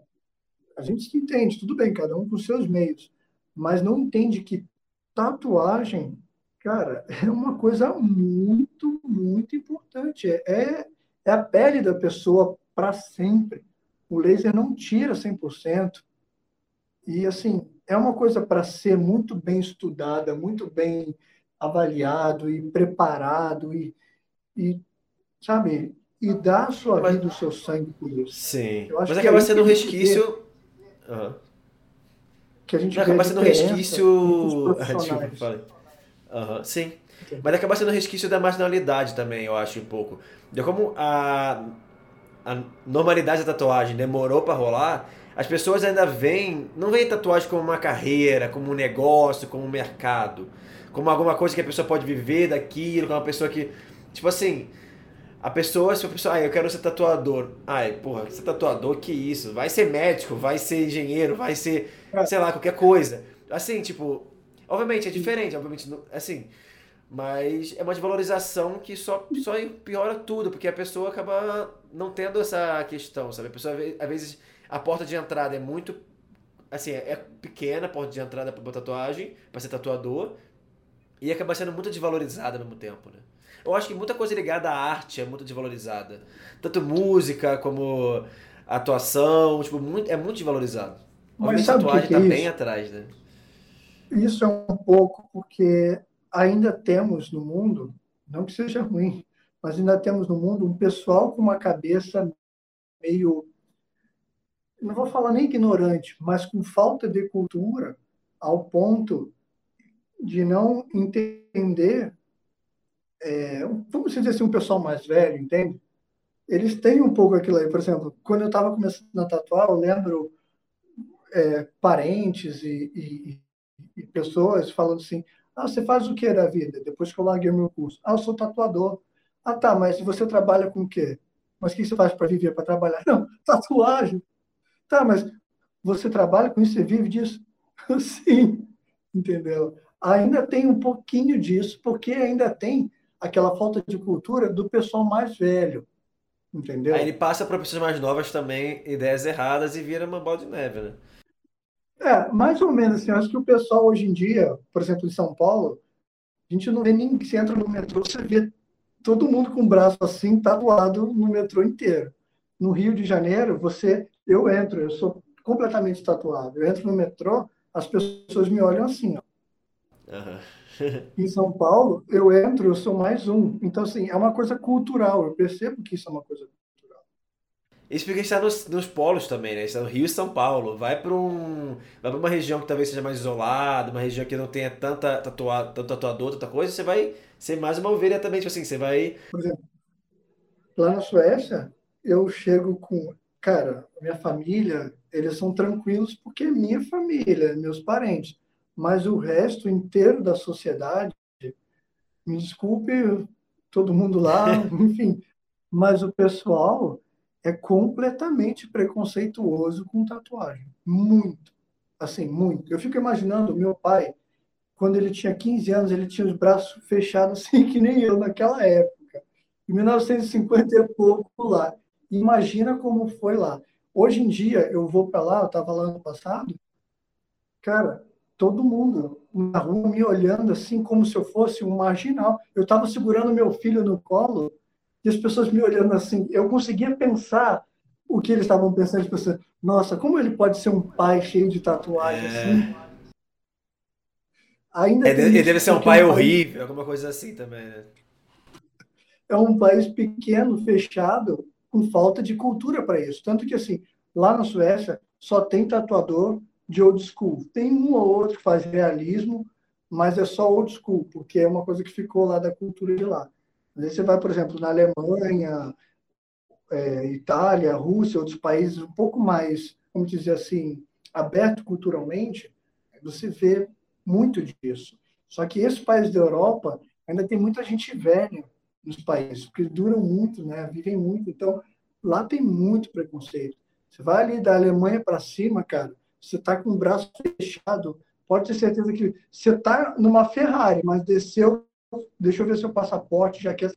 a gente se entende, tudo bem, cada um com seus meios, mas não entende que tatuagem, cara, é uma coisa muito, muito importante. É, é a pele da pessoa para sempre. O laser não tira 100%. E, assim, é uma coisa para ser muito bem estudada, muito bem avaliado e preparado e, e sabe, e dar a sua mas, vida, o seu sangue por isso. Sim. Mas acaba sendo um resquício. Vê, uhum. Que a gente acaba sendo um resquício. Desculpa, falei. Uhum, sim. Okay. Mas acaba sendo um resquício da marginalidade também, eu acho, um pouco. De como a, a normalidade da tatuagem demorou para rolar, as pessoas ainda veem, não veem tatuagem como uma carreira, como um negócio, como um mercado como alguma coisa que a pessoa pode viver daquilo, como uma pessoa que. Tipo assim, a pessoa, se a pessoa, ah, eu quero ser tatuador. Ai, porra, ser tatuador, que isso? Vai ser médico, vai ser engenheiro, vai ser, é. sei lá, qualquer coisa. Assim, tipo, obviamente é diferente, obviamente, assim, mas é uma desvalorização que só, só piora tudo, porque a pessoa acaba não tendo essa questão, sabe? A pessoa, às vezes, a porta de entrada é muito, assim, é pequena a porta de entrada para tatuagem, para ser tatuador, e acaba sendo muito desvalorizada ao mesmo tempo, né? Eu acho que muita coisa ligada à arte é muito desvalorizada. Tanto música como atuação, tipo, muito, é muito desvalorizado. Mas a tatuagem está é bem atrás, né? Isso é um pouco porque ainda temos no mundo, não que seja ruim, mas ainda temos no mundo um pessoal com uma cabeça meio, não vou falar nem ignorante, mas com falta de cultura, ao ponto de não entender, é, vamos dizer assim, um pessoal mais velho, entende? Eles têm um pouco aquilo aí. Por exemplo, quando eu estava começando a tatuar, eu lembro é, parentes e, e, e, pessoas falando assim: Ah, você faz o que da vida? Depois que eu larguei meu curso. Ah, eu sou tatuador. Ah, tá, mas você trabalha com o quê? Mas o que você faz para viver, para trabalhar? Não, tatuagem. Tá, mas você trabalha com isso, você vive disso? Sim, entendeu? Ainda tem um pouquinho disso, porque ainda tem aquela falta de cultura do pessoal mais velho. Entendeu? Aí ele passa para pessoas mais novas também ideias erradas e vira uma bola de neve, né? É, mais ou menos assim. Eu acho que o pessoal hoje em dia, por exemplo, em São Paulo, a gente não vê nem que você entra no metrô, você vê todo mundo com o braço assim, tatuado no metrô inteiro. No Rio de Janeiro, você, eu entro, eu sou completamente tatuado. Eu entro no metrô, as pessoas me olham assim, ó. Uhum. em São Paulo, eu entro, eu sou mais um. Então, assim, é uma coisa cultural. Eu percebo que isso é uma coisa cultural. Isso porque está nos, nos polos também, né? Está no Rio e São Paulo. Vai para um, vai uma região que talvez seja mais isolada, uma região que não tenha tanta tatuado, tanto tatuador, tanta coisa, você vai ser mais uma ovelha também, tipo assim, você vai... Por exemplo, lá na Suécia, eu chego com... Cara, minha família, eles são tranquilos porque é minha família, meus parentes mas o resto inteiro da sociedade, me desculpe todo mundo lá, enfim, mas o pessoal é completamente preconceituoso com tatuagem, muito, assim, muito. Eu fico imaginando meu pai, quando ele tinha 15 anos, ele tinha os braços fechados assim que nem eu naquela época, em 1950 e pouco lá. Imagina como foi lá. Hoje em dia eu vou para lá, eu estava lá no passado, cara, todo mundo na rua me olhando assim como se eu fosse um marginal. Eu estava segurando meu filho no colo e as pessoas me olhando assim, eu conseguia pensar o que eles estavam pensando, tipo assim, nossa, como ele pode ser um pai cheio de tatuagem é... assim? Ainda é, ele deve ser um pai horrível, alguma coisa assim também, né? É um país pequeno, fechado, com falta de cultura para isso. Tanto que, assim, lá na Suécia, só tem tatuador de old school. Tem um ou outro que faz realismo, mas é só old school, porque é uma coisa que ficou lá da cultura de lá. Às vezes você vai, por exemplo, na Alemanha, é, Itália, Rússia, outros países um pouco mais, vamos dizer assim, aberto culturalmente, você vê muito disso. Só que esses países da Europa ainda tem muita gente velha nos países, porque duram muito, né? vivem muito. Então, lá tem muito preconceito. Você vai ali da Alemanha para cima, cara, você está com o braço fechado, pode ter certeza que você está numa Ferrari, mas desceu, deixa eu ver seu passaporte, já quer.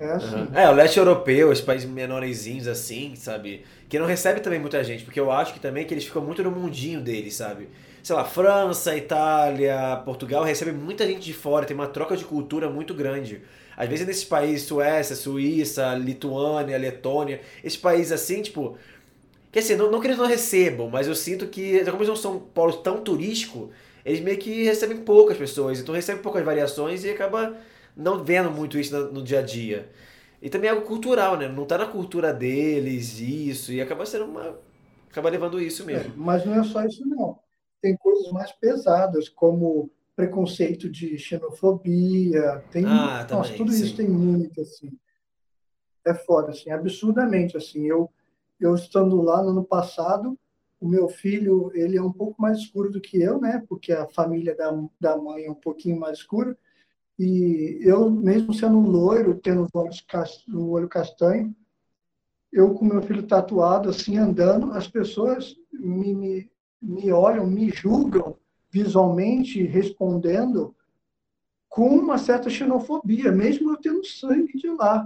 É, assim. uhum. é, o leste europeu, os países menorzinhos assim, sabe? Que não recebe também muita gente, porque eu acho que também que eles ficam muito no mundinho deles, sabe? Sei lá, França, Itália, Portugal recebe muita gente de fora, tem uma troca de cultura muito grande. Às vezes nesses países, Suécia, Suíça, Lituânia, Letônia, esses países assim, tipo, que assim, não, não que eles não recebam, mas eu sinto que, como eles não são polos tão turístico, eles meio que recebem poucas pessoas, então recebem poucas variações e acaba não vendo muito isso no, no dia a dia. E também é algo cultural, né? Não tá na cultura deles isso, e acaba sendo uma. acaba levando isso mesmo. É, mas não é só isso, não. Tem coisas mais pesadas, como preconceito de xenofobia, tem. Ah, também, nossa, tudo sim. isso tem muito, assim. É foda, assim, absurdamente, assim. Eu eu estando lá no ano passado, o meu filho, ele é um pouco mais escuro do que eu, né? Porque a família da, da mãe é um pouquinho mais escura. E eu, mesmo sendo loiro, tendo o olho castanho, eu com meu filho tatuado, assim, andando, as pessoas me, me, me olham, me julgam visualmente, respondendo com uma certa xenofobia, mesmo eu tendo sangue de lá.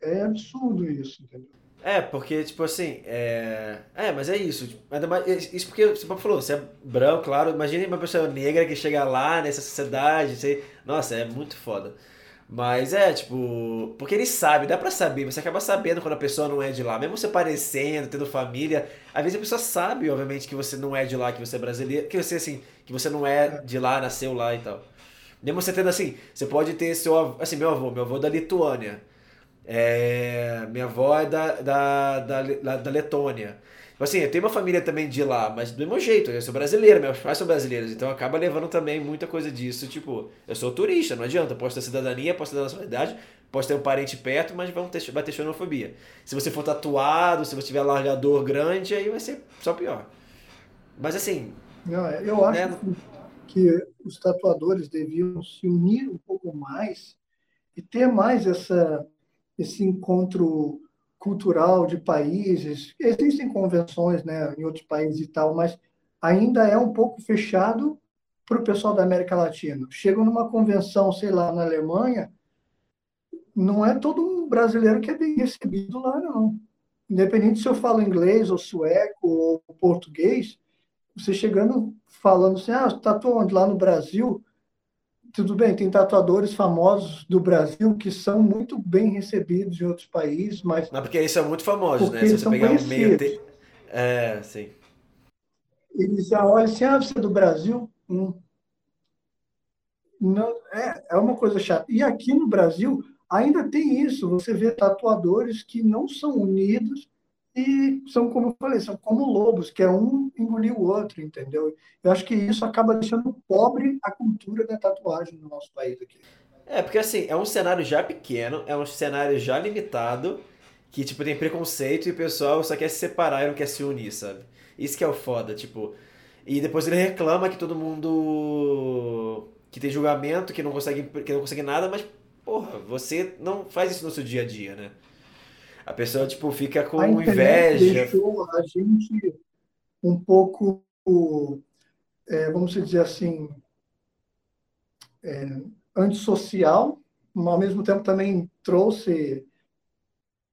É absurdo isso, entendeu? É, porque, tipo assim, é. É, mas é isso. Tipo, mais, isso porque você falou, você é branco, claro. Imagine uma pessoa negra que chega lá nessa sociedade. Você... Nossa, é muito foda. Mas é, tipo. Porque ele sabe, dá pra saber. Você acaba sabendo quando a pessoa não é de lá. Mesmo você parecendo, tendo família. Às vezes a pessoa sabe, obviamente, que você não é de lá, que você é brasileiro. Que você, assim, que você não é de lá, nasceu lá e tal. Mesmo você tendo assim, você pode ter seu. Assim, meu avô, meu avô é da Lituânia. É, minha avó é da, da, da, da Letônia. Tipo assim, eu tenho uma família também de lá, mas do mesmo jeito, eu sou brasileiro, meus pais são brasileiros, então acaba levando também muita coisa disso. Tipo, eu sou turista, não adianta, posso ter cidadania, posso ter nacionalidade, posso ter um parente perto, mas vão ter, vai ter xenofobia. Se você for tatuado, se você tiver largador grande, aí vai ser só pior. Mas assim. Não, é, eu acho né? que os tatuadores deviam se unir um pouco mais e ter mais essa esse encontro cultural de países. Existem convenções né, em outros países e tal, mas ainda é um pouco fechado para o pessoal da América Latina. Chegam numa convenção, sei lá, na Alemanha, não é todo um brasileiro que é bem recebido lá, não. Independente se eu falo inglês, ou sueco, ou português, você chegando falando assim, ah, está onde? Lá no Brasil, tudo bem, tem tatuadores famosos do Brasil que são muito bem recebidos em outros países, mas. Não, porque eles são muito famosos, né? Se você pegar um meio. Te... É, sim. Eles já olham assim, ah, você é do Brasil? Hum. Não, é, é uma coisa chata. E aqui no Brasil ainda tem isso. Você vê tatuadores que não são unidos e são, como eu falei, são como lobos, que é um engolir o outro, entendeu? Eu acho que isso acaba deixando pobre a cultura da tatuagem no nosso país aqui. É, porque assim, é um cenário já pequeno, é um cenário já limitado, que, tipo, tem preconceito e o pessoal só quer se separar e não quer se unir, sabe? Isso que é o foda, tipo... E depois ele reclama que todo mundo... que tem julgamento, que não consegue, que não consegue nada, mas, porra, você não faz isso no seu dia a dia, né? A pessoa, tipo, fica com a inveja. deixou a gente um pouco, é, vamos dizer assim, é, antissocial, mas ao mesmo tempo também trouxe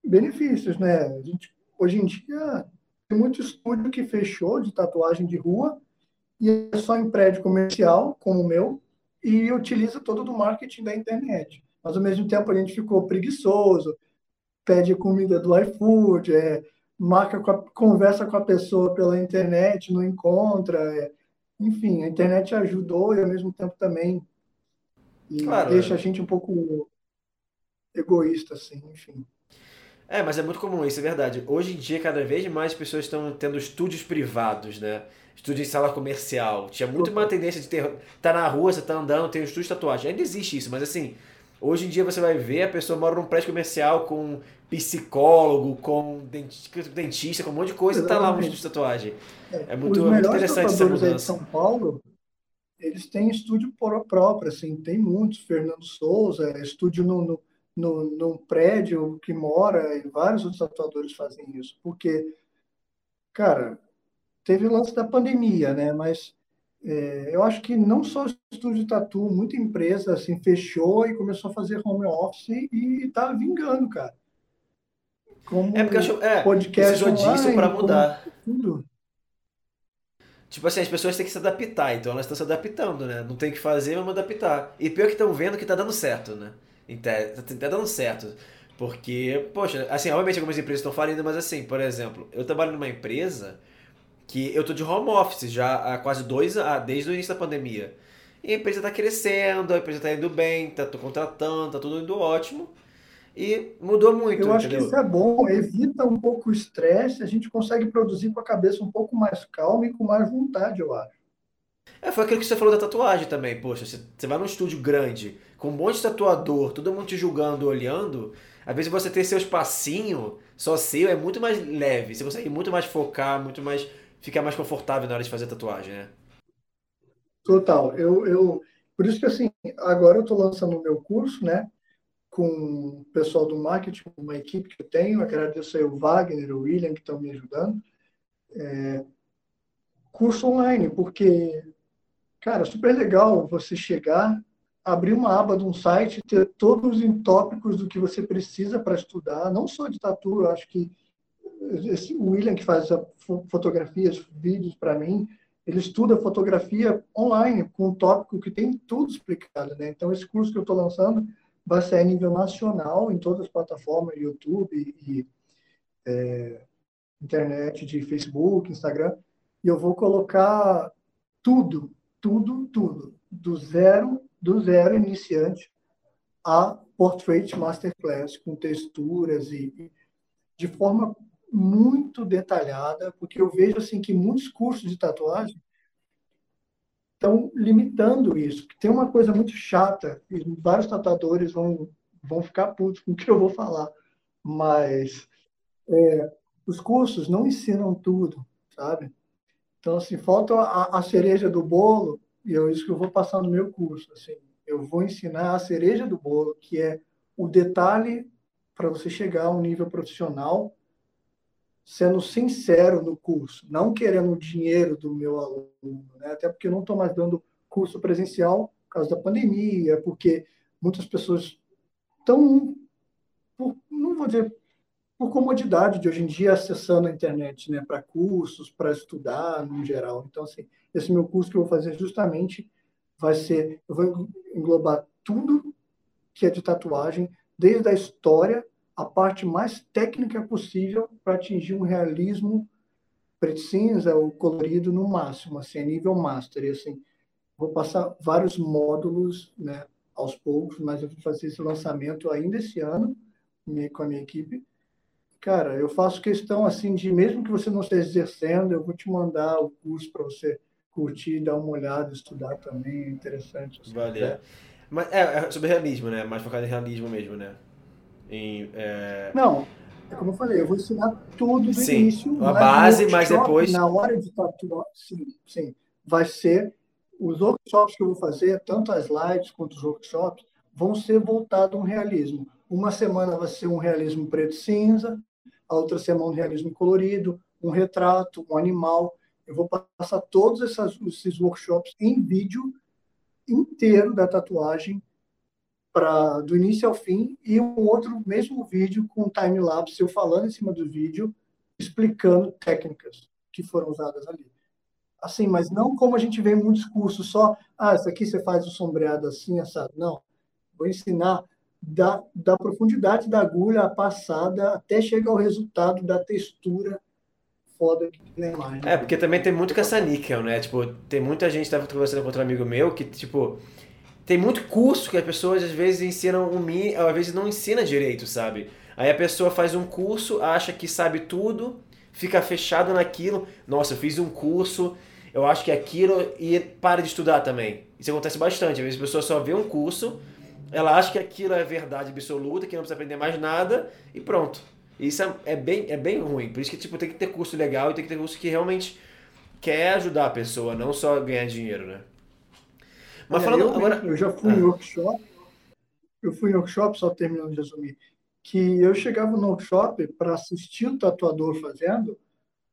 benefícios, né? A gente, hoje em dia, tem muito estúdio que fechou de tatuagem de rua e é só em prédio comercial, como o meu, e utiliza todo do marketing da internet. Mas, ao mesmo tempo, a gente ficou preguiçoso, pede comida do iFood, é, marca com a, conversa com a pessoa pela internet, não encontra. É, enfim, a internet ajudou e ao mesmo tempo também claro, deixa é. a gente um pouco egoísta, assim, enfim. É, mas é muito comum isso, é verdade. Hoje em dia, cada vez mais pessoas estão tendo estúdios privados, né? Estúdio em sala comercial. Tinha muito uma tendência de ter. Tá na rua, você tá andando, tem um estúdio de tatuagem. Ainda existe isso, mas assim, hoje em dia você vai ver a pessoa mora num prédio comercial com psicólogo, com dentista, com um monte de coisa, Exatamente. e tá lá um estúdio de tatuagem. É, é muito, muito interessante essa mudança. de São Paulo, eles têm estúdio próprio, assim, tem muitos. Fernando Souza, estúdio no, no no, num prédio que mora, e vários outros tatuadores fazem isso, porque, cara, teve o lance da pandemia, né? Mas é, eu acho que não só o estúdio de tatu, muita empresa assim fechou e começou a fazer home office e tá vingando, cara. Como é porque acho, é, podcast precisou disso para mudar. Tudo. Tipo assim, as pessoas têm que se adaptar, então elas estão se adaptando, né? Não tem que fazer, vamos adaptar. E pior que estão vendo que tá dando certo, né? Tá, tá dando certo. Porque, poxa, assim, obviamente algumas empresas estão falindo, mas assim, por exemplo, eu trabalho numa empresa que eu tô de home office já há quase dois anos, desde o início da pandemia. E a empresa está crescendo, a empresa está indo bem, tá contratando, tá tudo indo ótimo. E mudou muito. Eu acho que isso é bom, evita um pouco o estresse, a gente consegue produzir com a cabeça um pouco mais calma e com mais vontade, eu acho. É, foi aquilo que você falou da tatuagem também. Poxa, você, você vai num estúdio grande, com um monte de tatuador, todo mundo te julgando, olhando. Às vezes você ter seu espacinho só seu é muito mais leve. Você consegue muito mais focar, muito mais. Ficar mais confortável na hora de fazer tatuagem, né? Total. Eu, eu, por isso que assim, agora eu estou lançando o meu curso, né? Com o pessoal do marketing, uma equipe que eu tenho. Agradeço aí o Wagner, o William, que estão me ajudando. É, curso online, porque Cara, super legal você chegar, abrir uma aba de um site, ter todos os tópicos do que você precisa para estudar, não só de tatu, eu acho que esse, William que faz fotografias, vídeos para mim, ele estuda fotografia online, com um tópico que tem tudo explicado, né? Então, esse curso que eu estou lançando vai ser a nível nacional, em todas as plataformas, YouTube e é, internet de Facebook, Instagram, e eu vou colocar tudo tudo, tudo, do zero, do zero iniciante a Portrait Masterclass, com texturas e de forma muito detalhada, porque eu vejo assim que muitos cursos de tatuagem estão limitando isso. Tem uma coisa muito chata, e vários tatuadores vão, vão ficar putos com o que eu vou falar, mas é, os cursos não ensinam tudo, sabe? Então, assim, falta a, a cereja do bolo, e é isso que eu vou passar no meu curso. Assim, eu vou ensinar a cereja do bolo, que é o detalhe para você chegar a um nível profissional, sendo sincero no curso, não querendo o dinheiro do meu aluno, né? até porque eu não estou mais dando curso presencial por causa da pandemia, porque muitas pessoas estão, não vou dizer por comodidade de hoje em dia acessando a internet, né, para cursos, para estudar no geral. Então, assim, esse meu curso que eu vou fazer justamente vai ser, eu vou englobar tudo que é de tatuagem, desde a história, a parte mais técnica possível para atingir um realismo preto cinza ou colorido no máximo, assim, a nível master. E, assim, vou passar vários módulos, né, aos poucos, mas eu vou fazer esse lançamento ainda esse ano com a minha equipe cara, eu faço questão assim de, mesmo que você não esteja exercendo, eu vou te mandar o curso para você curtir, dar uma olhada, estudar também, é interessante. Assim, Valeu. Né? Mas é, é, sobre realismo, né? Mais focado em realismo mesmo, né? Em, é... Não, é como eu falei, eu vou ensinar tudo do sim, início. A base, mas depois. Na hora de tatuar, sim, sim. Vai ser. Os workshops que eu vou fazer, tanto as lives quanto os workshops, vão ser voltados ao realismo. Uma semana vai ser um realismo preto-cinza, a outra semana um realismo colorido, um retrato, um animal. Eu vou passar todos essas, esses workshops em vídeo inteiro da tatuagem do início ao fim e um outro mesmo vídeo com time lapse eu falando em cima do vídeo explicando técnicas que foram usadas ali. Assim, mas não como a gente vê em muitos cursos só, ah, isso aqui você faz o sombreado assim, assado. Não. Vou ensinar da, da profundidade da agulha passada até chegar ao resultado da textura foda que tem na imagem. É, porque também tem muito com essa níquel, né? Tipo, tem muita gente, estava conversando com outro amigo meu, que, tipo, tem muito curso que as pessoas às vezes ensinam o mim, às vezes não ensina direito, sabe? Aí a pessoa faz um curso, acha que sabe tudo, fica fechado naquilo. Nossa, eu fiz um curso, eu acho que é aquilo e para de estudar também. Isso acontece bastante. Às vezes a pessoa só vê um curso, ela acha que aquilo é verdade absoluta, que não precisa aprender mais nada e pronto. Isso é, é, bem, é bem ruim. Por isso que tipo, tem que ter curso legal e tem que ter curso que realmente quer ajudar a pessoa, não só ganhar dinheiro, né? Mas falando eu, agora. Eu já fui ah. em workshop, eu fui em workshop, só terminando de resumir, que eu chegava no workshop para assistir o tatuador fazendo,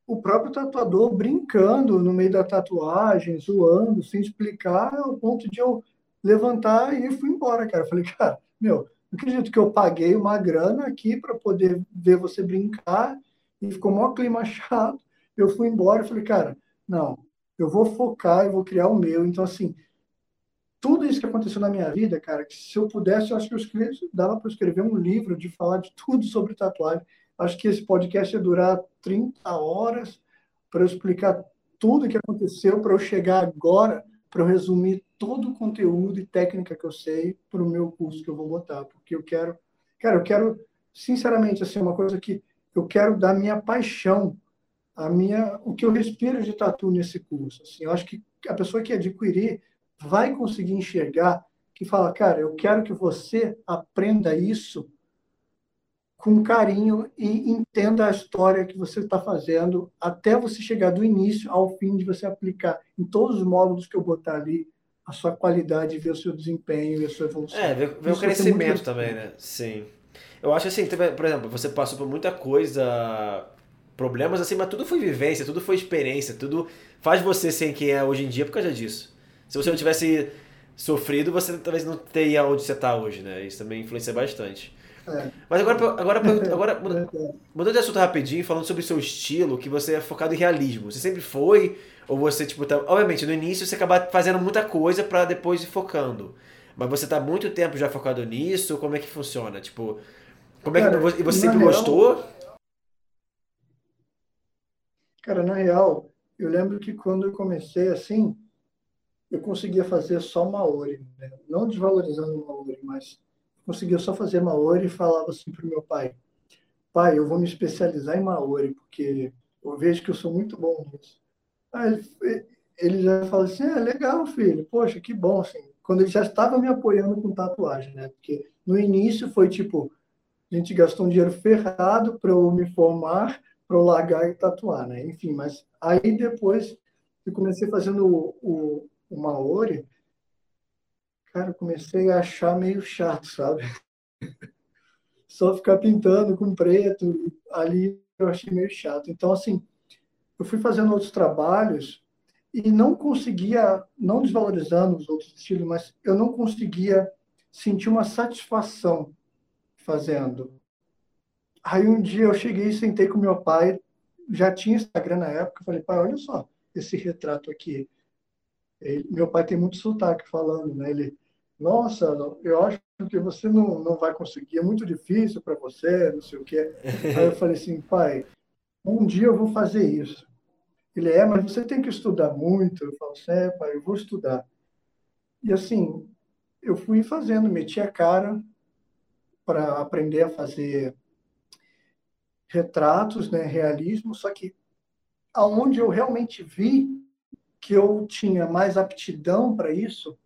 o próprio tatuador brincando no meio da tatuagem, zoando, sem explicar, ao ponto de eu levantar e fui embora, cara. Eu falei, cara, meu, não acredito que eu paguei uma grana aqui para poder ver você brincar e ficou mó clima chato. Eu fui embora e falei, cara, não, eu vou focar, eu vou criar o meu. Então, assim, tudo isso que aconteceu na minha vida, cara, que se eu pudesse, eu acho que eu escrevi, dava para escrever um livro de falar de tudo sobre tatuagem. Acho que esse podcast ia durar 30 horas para eu explicar tudo que aconteceu, para eu chegar agora, para eu resumir todo o conteúdo e técnica que eu sei para o meu curso que eu vou botar. Porque eu quero, cara, eu quero, sinceramente, assim, uma coisa que eu quero dar minha paixão, a minha, o que eu respiro de tatu nesse curso. Assim, eu acho que a pessoa que adquirir vai conseguir enxergar que fala, cara, eu quero que você aprenda isso com carinho e entenda a história que você está fazendo até você chegar do início ao fim de você aplicar em todos os módulos que eu botar ali a sua qualidade, ver o seu desempenho e a sua evolução. É, ver, ver o crescimento também, né? Sim. Eu acho assim, por exemplo, você passou por muita coisa, problemas assim, mas tudo foi vivência, tudo foi experiência, tudo faz você ser quem é hoje em dia por causa disso. Se você não tivesse sofrido, você talvez não teria onde você está hoje, né? Isso também influencia bastante. É. Mas agora, agora, agora mudando de assunto rapidinho, falando sobre o seu estilo, que você é focado em realismo. Você sempre foi? Ou você, tipo, tá... obviamente, no início você acaba fazendo muita coisa para depois ir focando. Mas você tá muito tempo já focado nisso? Como é que funciona? Tipo, como é que cara, e você sempre real, gostou? Cara, na real, eu lembro que quando eu comecei assim, eu conseguia fazer só Maori, né? não desvalorizando o Maori, mas conseguia só fazer Maori e falava assim para o meu pai: pai, eu vou me especializar em Maori, porque eu vejo que eu sou muito bom nisso. Aí ele, ele já fala assim: é legal, filho, poxa, que bom. Assim, quando ele já estava me apoiando com tatuagem, né? Porque no início foi tipo: a gente gastou um dinheiro ferrado para eu me formar, para eu largar e tatuar, né? Enfim, mas aí depois eu comecei fazendo o, o o Maori, cara, eu comecei a achar meio chato, sabe? Só ficar pintando com preto, ali eu achei meio chato. Então, assim, eu fui fazendo outros trabalhos e não conseguia, não desvalorizando os outros estilos, mas eu não conseguia sentir uma satisfação fazendo. Aí um dia eu cheguei e sentei com meu pai, já tinha Instagram na época, falei, pai, olha só esse retrato aqui. Ele, meu pai tem muito sotaque falando, né? Ele, nossa, eu acho que você não, não vai conseguir, é muito difícil para você, não sei o quê. Aí eu falei assim, pai, um dia eu vou fazer isso. Ele é, mas você tem que estudar muito. Eu falo, é, pai, eu vou estudar. E assim, eu fui fazendo, meti a cara para aprender a fazer retratos, né, realismo, só que aonde eu realmente vi que eu tinha mais aptidão para isso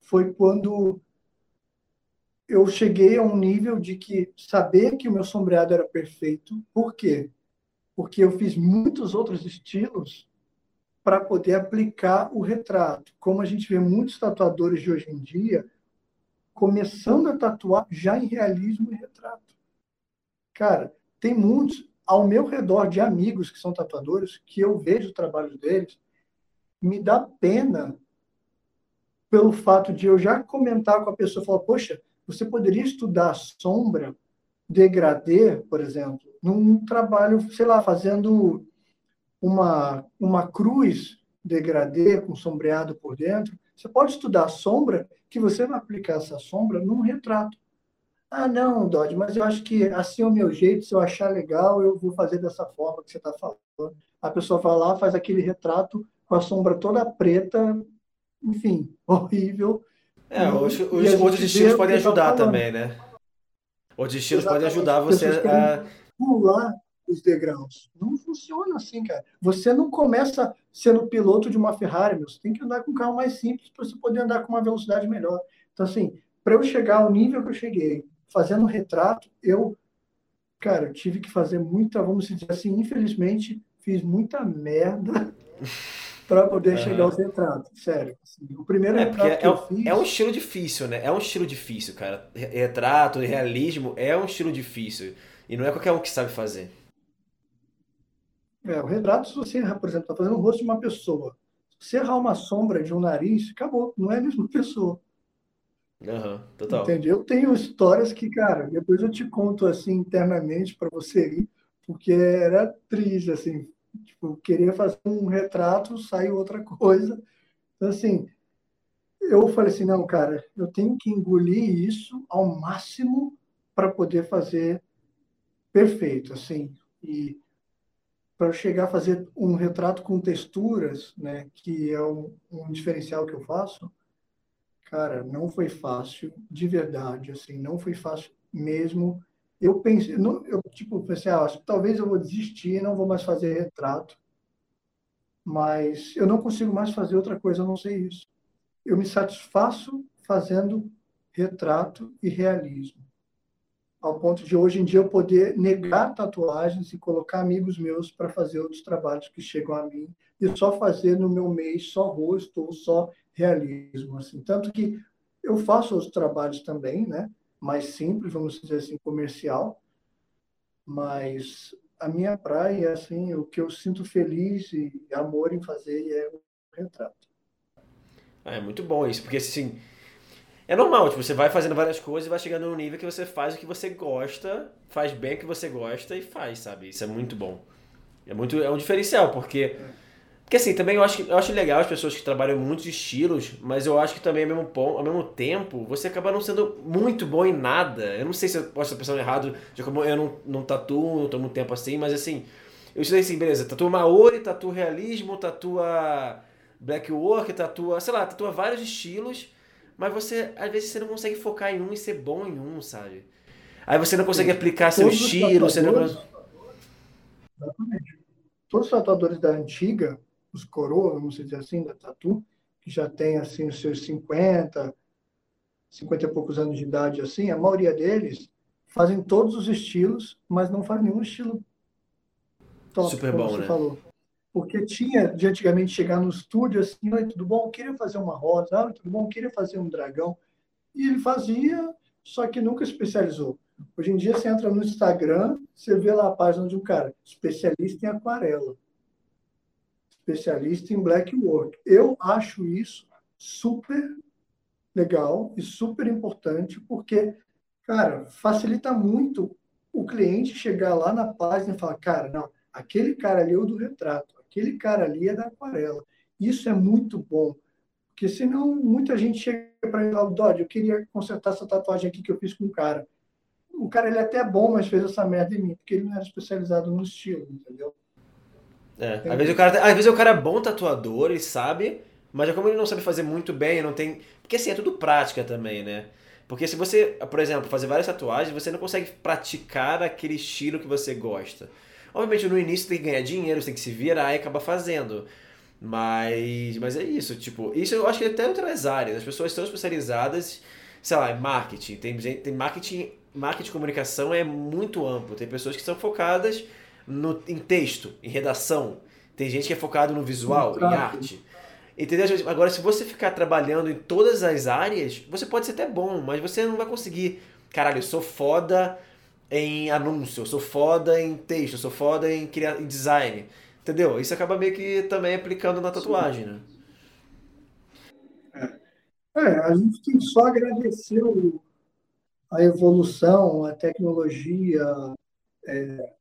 foi quando eu cheguei a um nível de que saber que o meu sombreado era perfeito. Por quê? Porque eu fiz muitos outros estilos para poder aplicar o retrato. Como a gente vê muitos tatuadores de hoje em dia começando a tatuar já em realismo e retrato. Cara, tem muitos ao meu redor de amigos que são tatuadores que eu vejo o trabalho deles me dá pena pelo fato de eu já comentar com a pessoa, falar, poxa, você poderia estudar sombra, degradê, por exemplo, num trabalho, sei lá, fazendo uma, uma cruz degradê com sombreado por dentro. Você pode estudar sombra, que você vai aplicar essa sombra num retrato. Ah, não, Dodge, mas eu acho que assim é o meu jeito, se eu achar legal, eu vou fazer dessa forma que você está falando. A pessoa vai lá, faz aquele retrato com a sombra toda preta, enfim, horrível. É, os, os outros estilos podem tá ajudar também, né? Outros estilos podem ajudar você a. Pular os degraus. Não funciona assim, cara. Você não começa sendo piloto de uma Ferrari, meu. Você tem que andar com um carro mais simples para você poder andar com uma velocidade melhor. Então, assim, para eu chegar ao nível que eu cheguei, fazendo retrato, eu, cara, eu tive que fazer muita, vamos dizer assim, infelizmente, fiz muita merda para poder chegar aos retratos. Sério. Assim, o primeiro é, retrato que é, eu fiz... é um estilo difícil, né? É um estilo difícil, cara. Retrato, realismo é um estilo difícil. E não é qualquer um que sabe fazer. É, o retrato, se você, por exemplo, está fazendo o rosto de uma pessoa, se você errar uma sombra de um nariz, acabou, não é a mesma pessoa. Uhum, total. Entendeu? Eu tenho histórias que, cara, depois eu te conto assim internamente para você ir, porque era triste, assim. Tipo, queria fazer um retrato, saiu outra coisa. Então, assim, eu falei assim: não, cara, eu tenho que engolir isso ao máximo para poder fazer perfeito, assim. E para chegar a fazer um retrato com texturas, né, que é um, um diferencial que eu faço, Cara, não foi fácil, de verdade, assim, não foi fácil mesmo. Eu pensei, eu tipo, pensei, ah, talvez eu vou desistir, não vou mais fazer retrato, mas eu não consigo mais fazer outra coisa, a não sei isso. Eu me satisfaço fazendo retrato e realismo. Ao ponto de hoje em dia eu poder negar tatuagens e colocar amigos meus para fazer outros trabalhos que chegam a mim e só fazer no meu mês só rosto ou só realismo. Assim. Tanto que eu faço os trabalhos também, né? Mais simples, vamos dizer assim, comercial, mas a minha praia, assim, o que eu sinto feliz e amor em fazer é o retrato. É muito bom isso, porque assim, é normal, tipo, você vai fazendo várias coisas e vai chegando num nível que você faz o que você gosta, faz bem o que você gosta e faz, sabe? Isso é muito bom. É muito é um diferencial, porque é. Porque assim, também eu acho, eu acho legal as pessoas que trabalham muitos estilos, mas eu acho que também ao mesmo, ao mesmo tempo você acaba não sendo muito bom em nada. Eu não sei se eu posso estar pensando errado, já como eu não, não tatuo, não tô muito tempo assim, mas assim, eu estudei assim, beleza, tatua Maori, tatua realismo, tatua black work, tatua, sei lá, tatua vários estilos, mas você, às vezes você não consegue focar em um e ser bom em um, sabe? Aí você não consegue aplicar seu estilo, você não... Exatamente. Todos os tatuadores da antiga, os coroas, vamos dizer assim, da tatu, que já tem assim os seus 50, 50 e poucos anos de idade assim, a maioria deles fazem todos os estilos, mas não faz nenhum estilo top, Super bom, você né? falou. Porque tinha de antigamente chegar no estúdio assim, oi, tudo bom? Eu queria fazer uma rosa, oi, tudo bom? Eu queria fazer um dragão. E ele fazia, só que nunca especializou. Hoje em dia você entra no Instagram, você vê lá a página de um cara, especialista em aquarela especialista em black work. Eu acho isso super legal e super importante, porque, cara, facilita muito o cliente chegar lá na página e falar, cara, não, aquele cara ali é o do retrato, aquele cara ali é da aquarela. Isso é muito bom, porque senão muita gente chega para mim e fala, Dodge, eu queria consertar essa tatuagem aqui que eu fiz com o cara. O cara ele é até bom, mas fez essa merda em mim, porque ele não era especializado no estilo, entendeu? É, às vezes, o cara, às vezes o cara é bom tatuador, ele sabe, mas é como ele não sabe fazer muito bem, não tem. Porque assim, é tudo prática também, né? Porque se você, por exemplo, fazer várias tatuagens, você não consegue praticar aquele estilo que você gosta. Obviamente, no início tem que ganhar dinheiro, você tem que se virar e acabar fazendo. Mas, mas é isso, tipo, isso eu acho que até outras áreas. As pessoas estão especializadas, sei lá, em marketing. Tem, tem marketing, marketing e comunicação é muito amplo. Tem pessoas que são focadas no, em texto, em redação. Tem gente que é focado no visual, em arte. Entendeu? Agora, se você ficar trabalhando em todas as áreas, você pode ser até bom, mas você não vai conseguir. Caralho, eu sou foda em anúncio, eu sou foda em texto, eu sou foda em, criar, em design. Entendeu? Isso acaba meio que também aplicando na tatuagem, né? É, é a gente tem só agradecer a evolução, a tecnologia, é,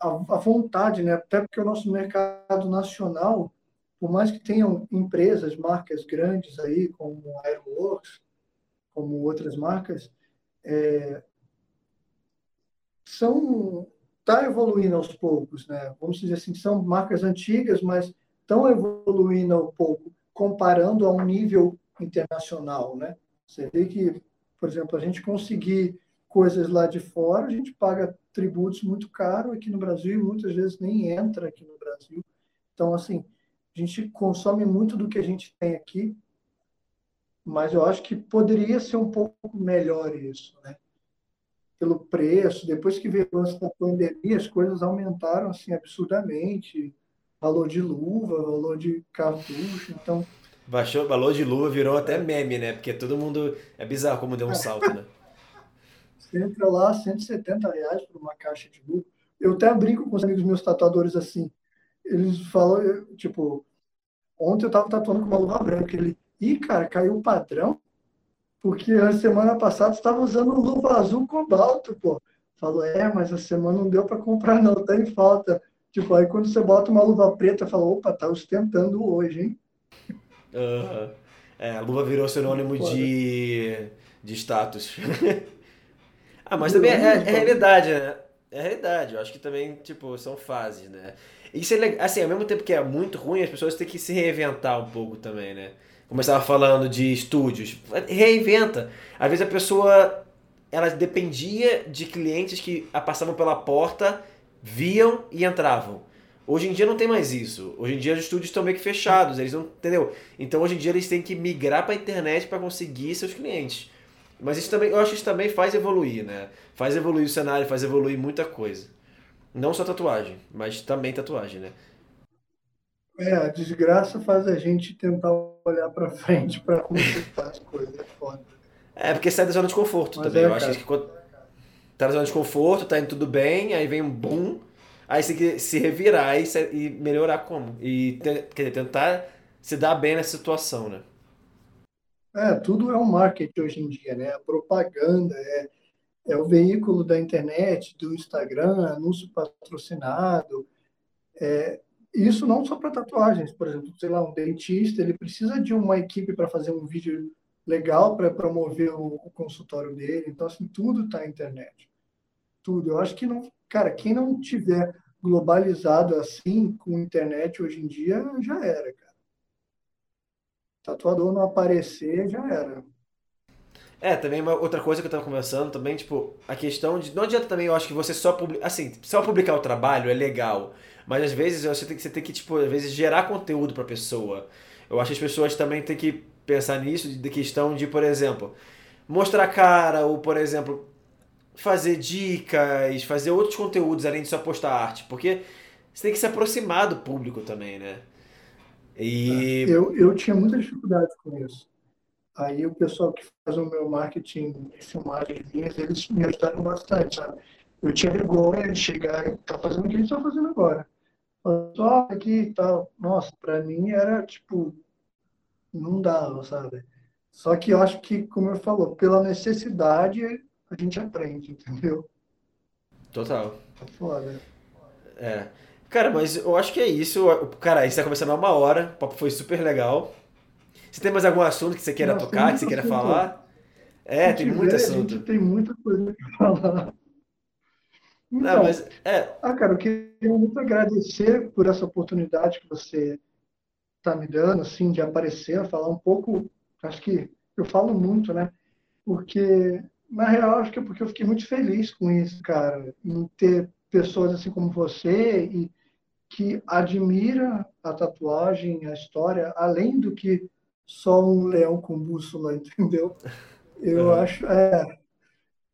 a, vontade, né? até porque o nosso mercado nacional, por mais que tenham empresas, marcas grandes aí, como a Aeroworks, como outras marcas, é, são tá evoluindo aos poucos, né? Vamos dizer assim, são marcas antigas, mas estão evoluindo ao pouco, comparando a um nível internacional, né? Você vê que, por exemplo, a gente conseguir coisas lá de fora, a gente paga tributos muito caros aqui no Brasil e muitas vezes nem entra aqui no Brasil. Então, assim, a gente consome muito do que a gente tem aqui, mas eu acho que poderia ser um pouco melhor isso, né? Pelo preço, depois que veio a pandemia, as coisas aumentaram assim absurdamente, valor de luva, valor de cartucho, então Baixou, valor de luva virou até meme, né? Porque todo mundo. É bizarro como deu um salto, né? Você entra lá, 170 reais por uma caixa de luva. Eu até brinco com os amigos meus tatuadores assim. Eles falam, tipo, ontem eu tava tatuando com uma luva branca. Ele, ih, cara, caiu o padrão? Porque a semana passada estava usando luva azul cobalto, pô. Falou, é, mas a semana não deu para comprar, não, tá em falta. Tipo, aí quando você bota uma luva preta, fala, opa, tá ostentando hoje, hein? Uhum. É, a luva virou sinônimo de, de status. ah, mas também é, é, é, realidade, né? É realidade. Eu acho que também, tipo, são fases, né? Isso é legal. Assim, ao mesmo tempo que é muito ruim, as pessoas têm que se reinventar um pouco também, né? Como eu estava falando de estúdios. Reinventa. Às vezes a pessoa ela dependia de clientes que passavam pela porta, viam e entravam. Hoje em dia não tem mais isso. Hoje em dia os estúdios estão meio que fechados, eles não, entendeu? Então hoje em dia eles têm que migrar para a internet para conseguir seus clientes. Mas isso também, eu acho que isso também faz evoluir, né? Faz evoluir o cenário, faz evoluir muita coisa. Não só tatuagem, mas também tatuagem, né? É, a desgraça faz a gente tentar olhar para frente para se faz coisas é foda. É, porque sai da zona de conforto mas também. É, eu acho que quando tá na zona de conforto, tá indo tudo bem, aí vem um boom Aí você tem que se revirar e, e melhorar como? E quer tentar se dar bem nessa situação, né? É, tudo é um marketing hoje em dia, né? A propaganda é, é o veículo da internet, do Instagram, anúncio patrocinado. É, isso não só para tatuagens, por exemplo, sei lá, um dentista, ele precisa de uma equipe para fazer um vídeo legal para promover o, o, consultório dele. Então, assim, tudo está na internet. Tudo. Eu acho que não, Cara, quem não tiver globalizado assim com internet hoje em dia, já era, cara. Tatuador não aparecer, já era. É, também uma outra coisa que eu tava conversando também, tipo, a questão de. Não adianta também, eu acho que você só publicar. Assim, só publicar o trabalho é legal. Mas às vezes você tem que, você tem que tipo, às vezes, gerar conteúdo pra pessoa. Eu acho que as pessoas também têm que pensar nisso, de questão de, por exemplo, mostrar cara, ou, por exemplo, fazer dicas, fazer outros conteúdos além de só postar arte, porque você tem que se aproximar do público também, né? E... É, eu, eu tinha muita dificuldade com isso. Aí o pessoal que faz o meu marketing de filmagens eles me ajudaram bastante, sabe? Eu tinha vergonha de chegar e tá fazendo o que eles estão fazendo agora. Só aqui e tal. Nossa, para mim era tipo, não dava, sabe? Só que eu acho que, como eu falou, pela necessidade a gente aprende, entendeu? Total. Tá foda. É. Cara, mas eu acho que é isso. Cara, a gente tá começando há uma hora, o papo foi super legal. Você tem mais algum assunto que você queira tocar, que você queira falar? É, tem muito assunto. A gente tem muita coisa pra falar. Então, Não, mas é. Ah, cara, eu queria muito agradecer por essa oportunidade que você está me dando, assim, de aparecer, falar um pouco. Acho que eu falo muito, né? Porque na real, acho que é porque eu fiquei muito feliz com isso, cara, em ter pessoas assim como você e que admira a tatuagem, a história, além do que só um leão com bússola, entendeu? Eu acho, é,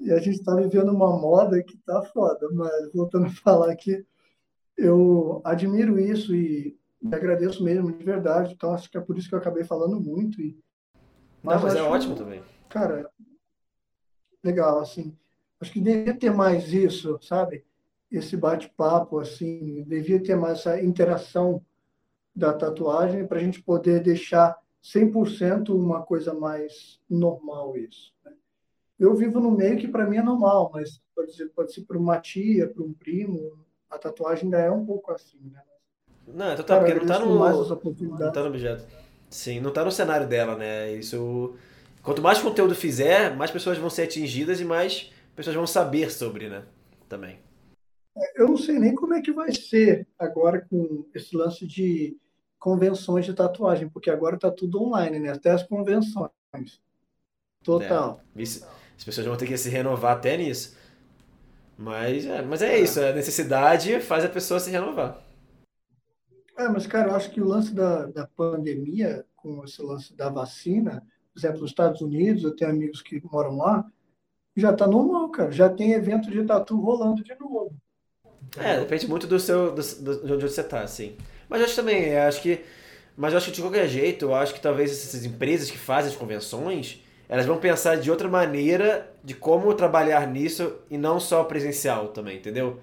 e a gente está vivendo uma moda que tá foda, mas voltando a falar aqui, eu admiro isso e agradeço mesmo, de verdade. Então, acho que é por isso que eu acabei falando muito. E, mas, Não, mas é acho, é ótimo também. Cara, legal, assim. Acho que devia ter mais isso, sabe? Esse bate-papo, assim, devia ter mais essa interação da tatuagem para a gente poder deixar 100% uma coisa mais normal isso. Né? Eu vivo no meio que para mim é normal, mas pode ser, pode ser para uma tia, para um primo, a tatuagem ainda é um pouco assim, né? Não, é total, porque não está no, não tá no objeto. Sim, não está no cenário dela, né? Isso Quanto mais conteúdo fizer, mais pessoas vão ser atingidas e mais pessoas vão saber sobre, né? também. Eu não sei nem como é que vai ser agora com esse lance de convenções de tatuagem, porque agora está tudo online, né? Até as convenções. Total. É, as pessoas vão ter que se renovar até nisso. Mas é, mas é, isso, a necessidade faz a pessoa se renovar. É, mas, cara, eu acho que o lance da, da pandemia, com esse lance da vacina, por exemplo, nos Estados Unidos, eu tenho amigos que moram lá, já está normal, cara. Já tem evento de tatu rolando de novo. É, depende muito do seu, do, do, de onde você está, assim. Mas acho também, acho que, mas eu acho que de qualquer jeito, eu acho que talvez essas empresas que fazem as convenções, elas vão pensar de outra maneira de como trabalhar nisso e não só presencial também, entendeu?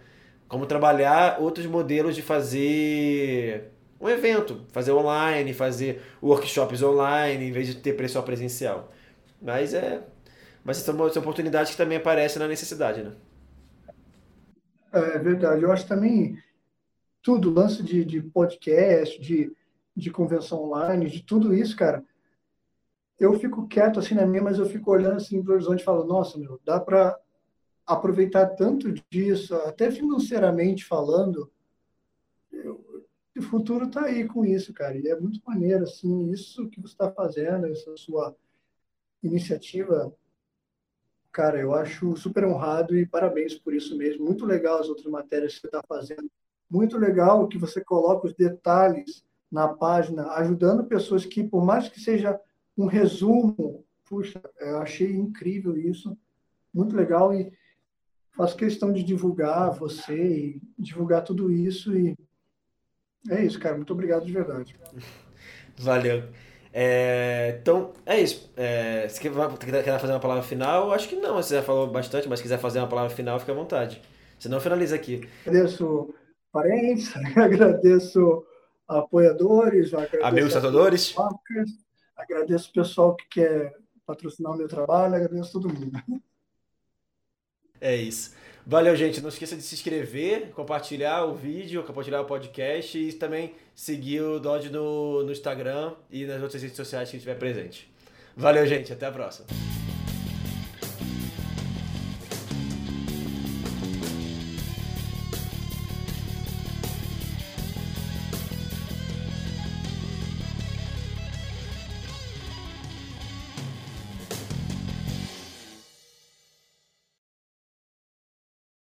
Como trabalhar outros modelos de fazer um evento, fazer online, fazer workshops online, em vez de ter só presencial. Mas é. Mas são, são oportunidades que também aparecem na necessidade, né? É verdade. Eu acho também tudo, lance de, de podcast, de, de convenção online, de tudo isso, cara eu fico quieto assim na minha, mas eu fico olhando assim para o horizonte e falo, nossa, meu, dá para aproveitar tanto disso, até financeiramente falando. Eu, o futuro está aí com isso, cara, e é muito maneiro, assim, isso que você está fazendo, essa sua iniciativa, cara, eu acho super honrado e parabéns por isso mesmo. Muito legal as outras matérias que você está fazendo. Muito legal que você coloca os detalhes na página, ajudando pessoas que, por mais que seja um resumo. Puxa, eu achei incrível isso, muito legal e faço questão de divulgar você e divulgar tudo isso e é isso, cara. Muito obrigado de verdade. Valeu. É, então, é isso. É, se quer, quer fazer uma palavra final, acho que não. Você já falou bastante, mas se quiser fazer uma palavra final, fica à vontade. Senão, finaliza aqui. Agradeço parentes, agradeço apoiadores, agradeço amigos tatuadores. Agradeço o pessoal que quer patrocinar o meu trabalho, agradeço todo mundo. É isso. Valeu, gente. Não esqueça de se inscrever, compartilhar o vídeo, compartilhar o podcast e também seguir o Dodge no, no Instagram e nas outras redes sociais que estiver presente. Valeu, gente. Até a próxima.